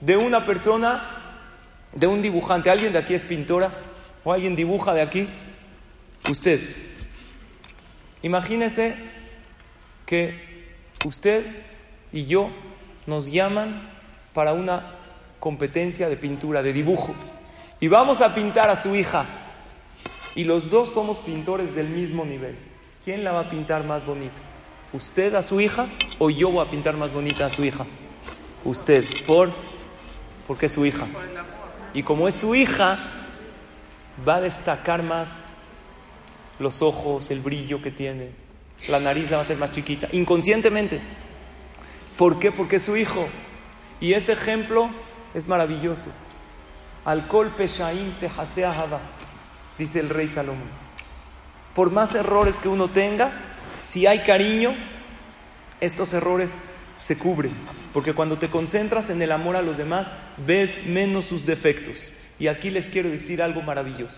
de una persona, de un dibujante. ¿Alguien de aquí es pintora? ¿O alguien dibuja de aquí? Usted. Imagínese que usted y yo nos llaman para una competencia de pintura, de dibujo. Y vamos a pintar a su hija. Y los dos somos pintores del mismo nivel. ¿Quién la va a pintar más bonita? ¿Usted a su hija o yo voy a pintar más bonita a su hija? Usted, por porque es su hija. Y como es su hija, va a destacar más los ojos, el brillo que tiene. La nariz la va a ser más chiquita, inconscientemente. ¿Por qué? Porque es su hijo. Y ese ejemplo es maravilloso. Alcohol peshaim tejasea dice el rey Salomón. Por más errores que uno tenga, si hay cariño, estos errores se cubren. Porque cuando te concentras en el amor a los demás, ves menos sus defectos. Y aquí les quiero decir algo maravilloso.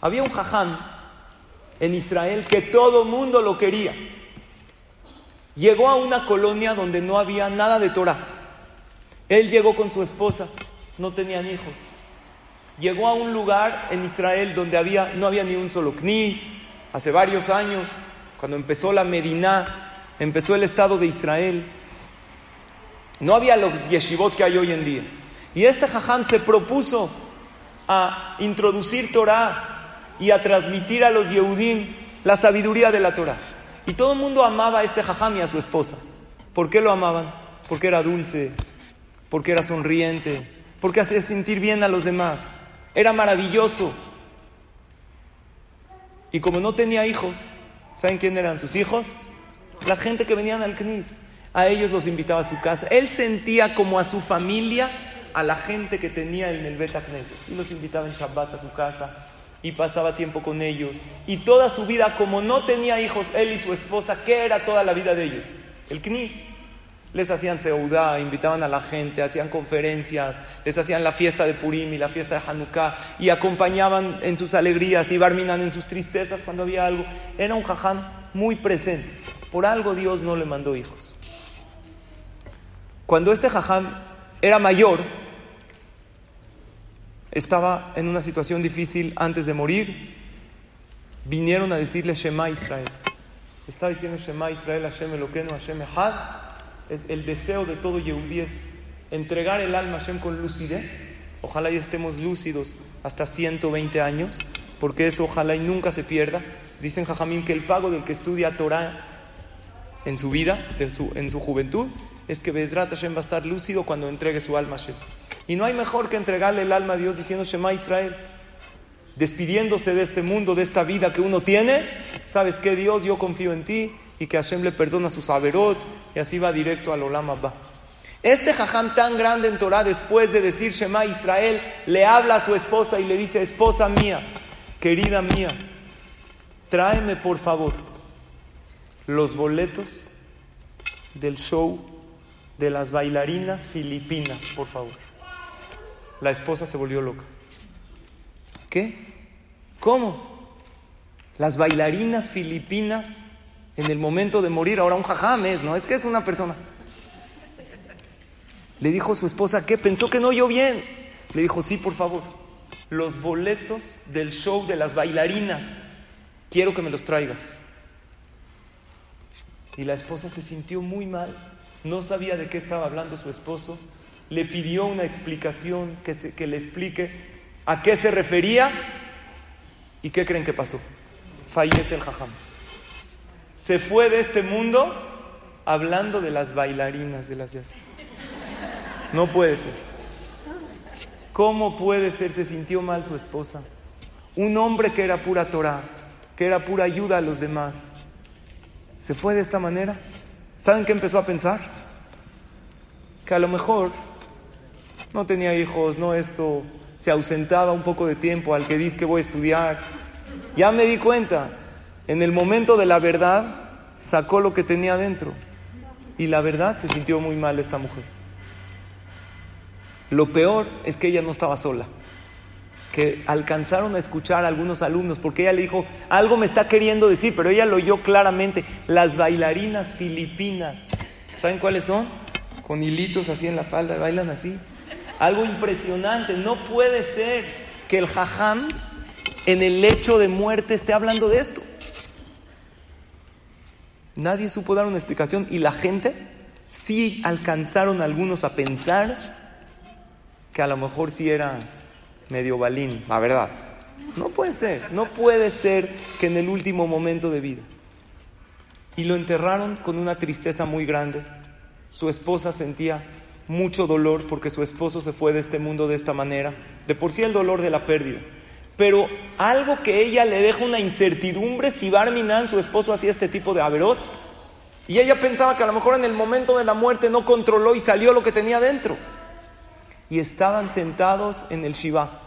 Había un jaján en Israel que todo mundo lo quería. Llegó a una colonia donde no había nada de Torah. Él llegó con su esposa, no tenían hijos. Llegó a un lugar en Israel donde había, no había ni un solo knis, hace varios años, cuando empezó la Medina, empezó el Estado de Israel. No había los yeshivot que hay hoy en día. Y este jajam se propuso a introducir Torah y a transmitir a los Yehudim la sabiduría de la Torah. Y todo el mundo amaba a este jajam y a su esposa. ¿Por qué lo amaban? Porque era dulce, porque era sonriente, porque hacía sentir bien a los demás. Era maravilloso. Y como no tenía hijos, ¿saben quién eran sus hijos? La gente que venían al CNIS. A ellos los invitaba a su casa. Él sentía como a su familia a la gente que tenía en el Bet Y los invitaba en Shabbat a su casa y pasaba tiempo con ellos. Y toda su vida, como no tenía hijos, él y su esposa, ¿qué era toda la vida de ellos? El CNIS les hacían seudá, invitaban a la gente, hacían conferencias, les hacían la fiesta de Purim y la fiesta de Hanukkah y acompañaban en sus alegrías y barminan en sus tristezas cuando había algo. Era un jaján muy presente. Por algo Dios no le mandó hijos. Cuando este jaján era mayor, estaba en una situación difícil antes de morir, vinieron a decirle Shema Israel. Estaba diciendo Shema Israel, Hashem Eloqueno, Hashem Echad el deseo de todo Yehudí es entregar el alma a Hashem con lucidez. Ojalá y estemos lúcidos hasta 120 años, porque eso ojalá y nunca se pierda. Dicen Jajamín que el pago del que estudia Torah en su vida, en su juventud, es que Bezrat Hashem va a estar lúcido cuando entregue su alma a Hashem. Y no hay mejor que entregarle el alma a Dios diciendo Shema Israel, despidiéndose de este mundo, de esta vida que uno tiene. ¿Sabes qué, Dios? Yo confío en ti, y que Hashem le perdona sus averot y así va directo al Olam Abba. Este jajam tan grande en Torah, después de decir Shema Israel, le habla a su esposa y le dice, esposa mía, querida mía, tráeme por favor los boletos del show de las bailarinas filipinas, por favor. La esposa se volvió loca. ¿Qué? ¿Cómo? Las bailarinas filipinas en el momento de morir, ahora un jajam es, no es que es una persona. Le dijo su esposa que pensó que no oyó bien. Le dijo, sí, por favor, los boletos del show de las bailarinas, quiero que me los traigas. Y la esposa se sintió muy mal, no sabía de qué estaba hablando su esposo le pidió una explicación que, que le explique a qué se refería y qué creen que pasó. Fallece el jajam. Se fue de este mundo hablando de las bailarinas de las yas. No puede ser. ¿Cómo puede ser? Se sintió mal su esposa. Un hombre que era pura Torah, que era pura ayuda a los demás. Se fue de esta manera. ¿Saben qué empezó a pensar? Que a lo mejor no tenía hijos, no esto, se ausentaba un poco de tiempo al que dice que voy a estudiar. Ya me di cuenta, en el momento de la verdad sacó lo que tenía dentro. Y la verdad se sintió muy mal esta mujer. Lo peor es que ella no estaba sola, que alcanzaron a escuchar a algunos alumnos, porque ella le dijo, algo me está queriendo decir, pero ella lo oyó claramente, las bailarinas filipinas, ¿saben cuáles son? Con hilitos así en la falda, bailan así. Algo impresionante, no puede ser que el jajam en el lecho de muerte esté hablando de esto. Nadie supo dar una explicación y la gente sí alcanzaron algunos a pensar que a lo mejor sí era medio balín, la verdad. No puede ser, no puede ser que en el último momento de vida. Y lo enterraron con una tristeza muy grande. Su esposa sentía mucho dolor porque su esposo se fue de este mundo de esta manera. De por sí el dolor de la pérdida. Pero algo que ella le deja una incertidumbre si Barminan, su esposo, hacía este tipo de averot. Y ella pensaba que a lo mejor en el momento de la muerte no controló y salió lo que tenía dentro. Y estaban sentados en el Shiva,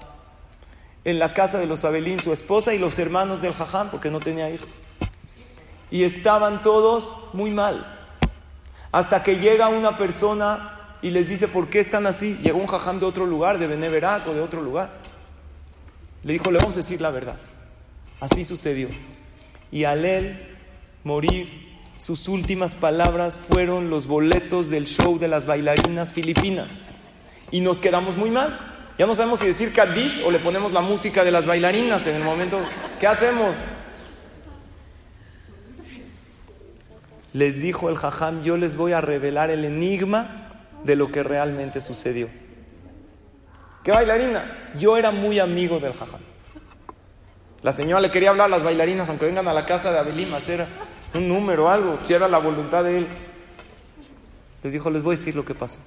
en la casa de los Abelín, su esposa y los hermanos del Jajam, porque no tenía hijos. Y estaban todos muy mal. Hasta que llega una persona y les dice, ¿por qué están así? Llegó un jajam de otro lugar, de Beneverac o de otro lugar. Le dijo, le vamos a decir la verdad. Así sucedió. Y al él morir, sus últimas palabras fueron los boletos del show de las bailarinas filipinas. Y nos quedamos muy mal. Ya no sabemos si decir Kaddish o le ponemos la música de las bailarinas en el momento. ¿Qué hacemos? Les dijo el jajam, yo les voy a revelar el enigma de lo que realmente sucedió. ¿Qué bailarina? Yo era muy amigo del jajam. La señora le quería hablar a las bailarinas, aunque vengan a la casa de Abelim a hacer un número algo, si era la voluntad de él. Les dijo, les voy a decir lo que pasó.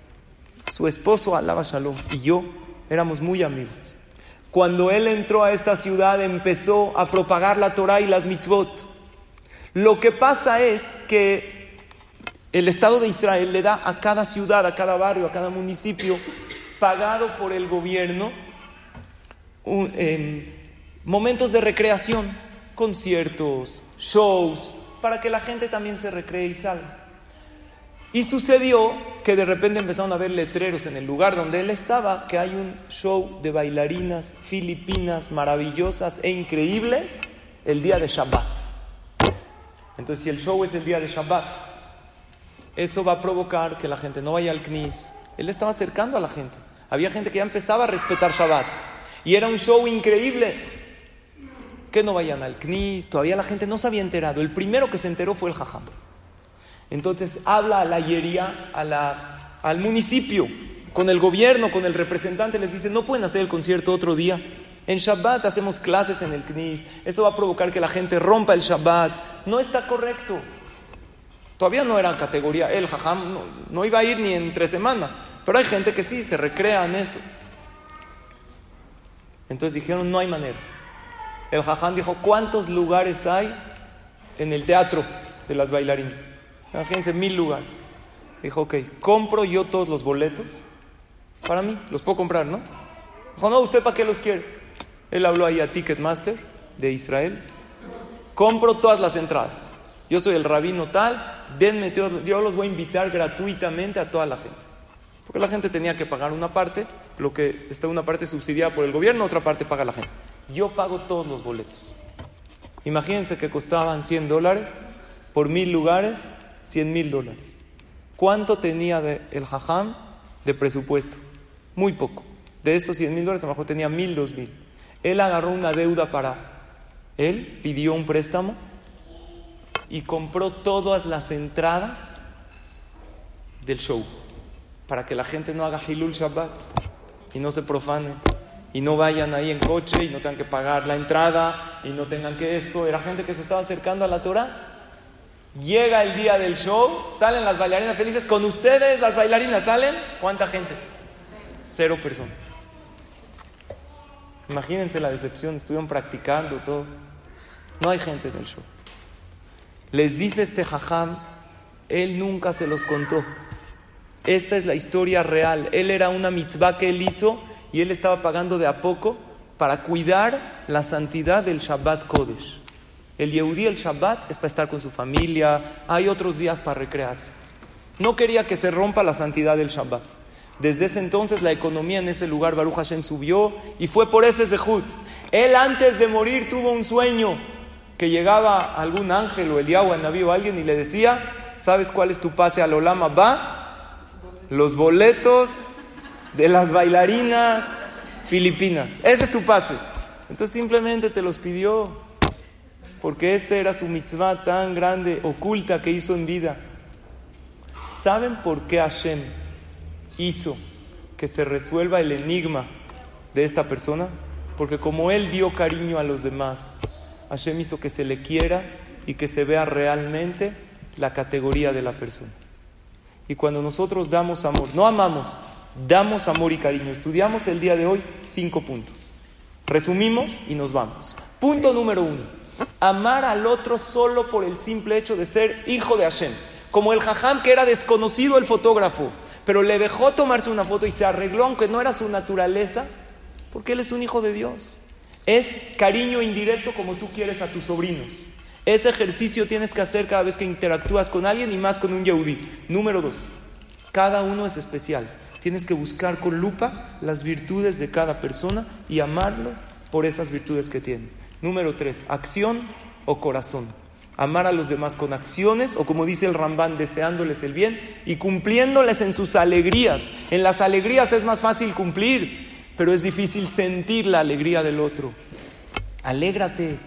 Su esposo, Alaba Shalom, y yo éramos muy amigos. Cuando él entró a esta ciudad, empezó a propagar la Torah y las mitzvot. Lo que pasa es que el Estado de Israel le da a cada ciudad, a cada barrio, a cada municipio, pagado por el gobierno, em, momentos de recreación, conciertos, shows, para que la gente también se recree y salga. Y sucedió que de repente empezaron a ver letreros en el lugar donde él estaba, que hay un show de bailarinas filipinas maravillosas e increíbles el día de Shabbat. Entonces, si el show es el día de Shabbat, eso va a provocar que la gente no vaya al CNIS. Él estaba acercando a la gente. Había gente que ya empezaba a respetar Shabbat. Y era un show increíble. Que no vayan al CNIS. Todavía la gente no se había enterado. El primero que se enteró fue el Jajam. Entonces habla a la yería, a la, al municipio, con el gobierno, con el representante. Les dice, no pueden hacer el concierto otro día. En Shabbat hacemos clases en el CNIS. Eso va a provocar que la gente rompa el Shabbat. No está correcto. Todavía no era categoría, el jajam no, iba a ir ni entre semana, pero hay gente que sí, se recrea en esto. Entonces dijeron, no hay manera. El jajam dijo, ¿cuántos lugares hay en el teatro de las bailarinas? Imagínense, mil lugares. Dijo, ok, compro yo todos los boletos para mí, los puedo comprar, ¿no? Dijo, no, ¿usted para qué los quiere? Él habló ahí a Ticketmaster de Israel. Compro todas las entradas. Yo soy el rabino tal, denme, yo los voy a invitar gratuitamente a toda la gente. Porque la gente tenía que pagar una parte, lo que está una parte subsidiada por el gobierno, otra parte paga la gente. Yo pago todos los boletos. Imagínense que costaban 100 dólares, por mil lugares, 100 mil dólares. ¿Cuánto tenía de el jajam de presupuesto? Muy poco. De estos 100 mil dólares, a lo mejor tenía mil, dos mil. Él agarró una deuda para él, pidió un préstamo y compró todas las entradas del show. para que la gente no haga Hilul Shabbat y no se profane y no vayan ahí en coche y no tengan que pagar la entrada y no tengan que esto. Era gente que se estaba acercando a la Torah. Llega el día del show, salen las bailarinas felices. Con ustedes, las bailarinas salen. ¿Cuánta gente? Cero personas. Imagínense la decepción, estuvieron practicando todo. No hay gente en el show. Les dice este jajam, él nunca se los contó. Esta es la historia real. Él era una mitzvah que él hizo y él estaba pagando de a poco para cuidar la santidad del Shabbat Kodesh. El Yehudí, el Shabbat, es para estar con su familia, hay otros días para recrearse. No quería que se rompa la santidad del Shabbat. Desde ese entonces la economía en ese lugar, Baruch Hashem, subió y fue por ese Zehut. Él antes de morir tuvo un sueño que llegaba algún ángel o el Yahweh, Naví o alguien y le decía, ¿sabes cuál es tu pase al Olama? Va, los boletos de las bailarinas filipinas. Ese es tu pase. Entonces simplemente te los pidió, porque este era su mitzvah tan grande, oculta que hizo en vida. ¿Saben por qué Hashem hizo que se resuelva el enigma de esta persona? Porque como él dio cariño a los demás, Hashem hizo que se le quiera y que se vea realmente la categoría de la persona. Y cuando nosotros damos amor, no amamos, damos amor y cariño. Estudiamos el día de hoy cinco puntos. Resumimos y nos vamos. Punto número uno. Amar al otro solo por el simple hecho de ser hijo de Hashem. Como el jajam que era desconocido el fotógrafo, pero le dejó tomarse una foto y se arregló, aunque no era su naturaleza, porque él es un hijo de Dios. Es cariño indirecto como tú quieres a tus sobrinos. Ese ejercicio tienes que hacer cada vez que interactúas con alguien y más con un yehudí. Número dos, cada uno es especial. Tienes que buscar con lupa las virtudes de cada persona y amarlos por esas virtudes que tiene. Número tres, acción o corazón. Amar a los demás con acciones o como dice el Rambán, deseándoles el bien y cumpliéndoles en sus alegrías. En las alegrías es más fácil cumplir, pero es difícil sentir la alegría del otro. Alégrate,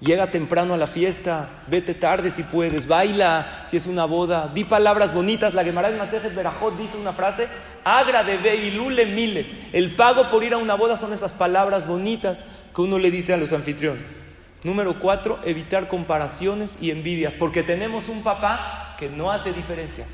Llega temprano a la fiesta, vete tarde si puedes, baila si es una boda, di palabras bonitas. La Gemara de Masejet Berajot dice una frase, agra de ilule mile. El pago por ir a una boda son esas palabras bonitas que uno le dice a los anfitriones. Número cuatro, evitar comparaciones y envidias, porque tenemos un papá que no hace diferencias,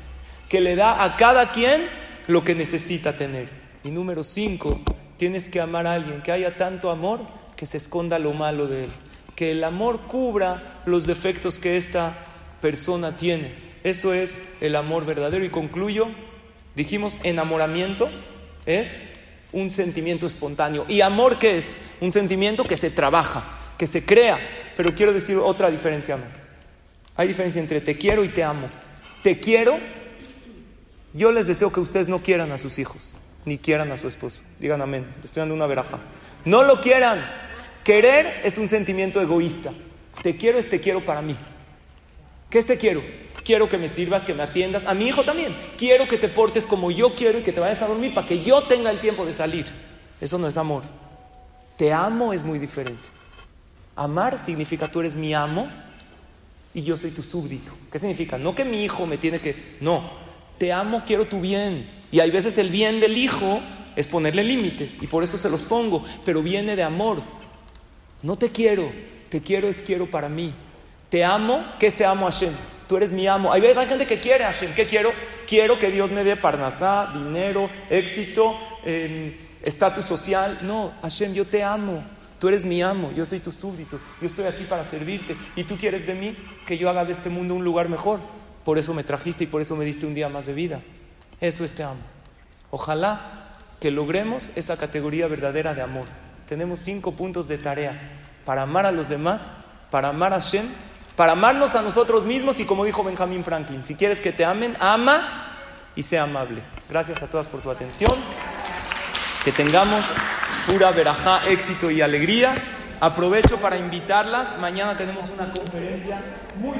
que le da a cada quien lo que necesita tener. Y número cinco, tienes que amar a alguien, que haya tanto amor que se esconda lo malo de él que el amor cubra los defectos que esta persona tiene. Eso es el amor verdadero. Y concluyo, dijimos, enamoramiento es un sentimiento espontáneo. ¿Y amor qué es? Un sentimiento que se trabaja, que se crea. Pero quiero decir otra diferencia más. Hay diferencia entre te quiero y te amo. Te quiero, yo les deseo que ustedes no quieran a sus hijos, ni quieran a su esposo. Digan amén. estoy dando una veraja. No lo quieran. Querer es un sentimiento egoísta. Te quiero es te quiero para mí. ¿Qué es te quiero? Quiero que me sirvas, que me atiendas. A mi hijo también. Quiero que te portes como yo quiero y que te vayas a dormir para que yo tenga el tiempo de salir. Eso no es amor. Te amo es muy diferente. Amar significa tú eres mi amo y yo soy tu súbdito. ¿Qué significa? No que mi hijo me tiene que... No, te amo, quiero tu bien. Y hay veces el bien del hijo es ponerle límites y por eso se los pongo, pero viene de amor. No te quiero, te quiero es quiero para mí. Te amo, ¿qué es te amo Hashem? Tú eres mi amo. Hay veces hay gente que quiere Hashem. ¿Qué quiero? Quiero que Dios me dé parnasá, dinero, éxito, em, estatus social. No, Hashem, yo te amo. Tú eres mi amo, yo soy tu súbdito. Yo estoy aquí para servirte. Y tú quieres de mí que yo haga de este mundo un lugar mejor. Por eso me trajiste y por eso me diste un día más de vida. Eso es te amo. Ojalá que logremos esa categoría verdadera de amor tenemos cinco puntos de tarea para amar a los demás, para amar a Shem, para amarnos a nosotros mismos y como dijo Benjamin Franklin, si quieres que te amen, ama y sea amable. Gracias a todas por su atención. Que tengamos pura verajá, éxito y alegría. Aprovecho para invitarlas. Mañana tenemos una conferencia muy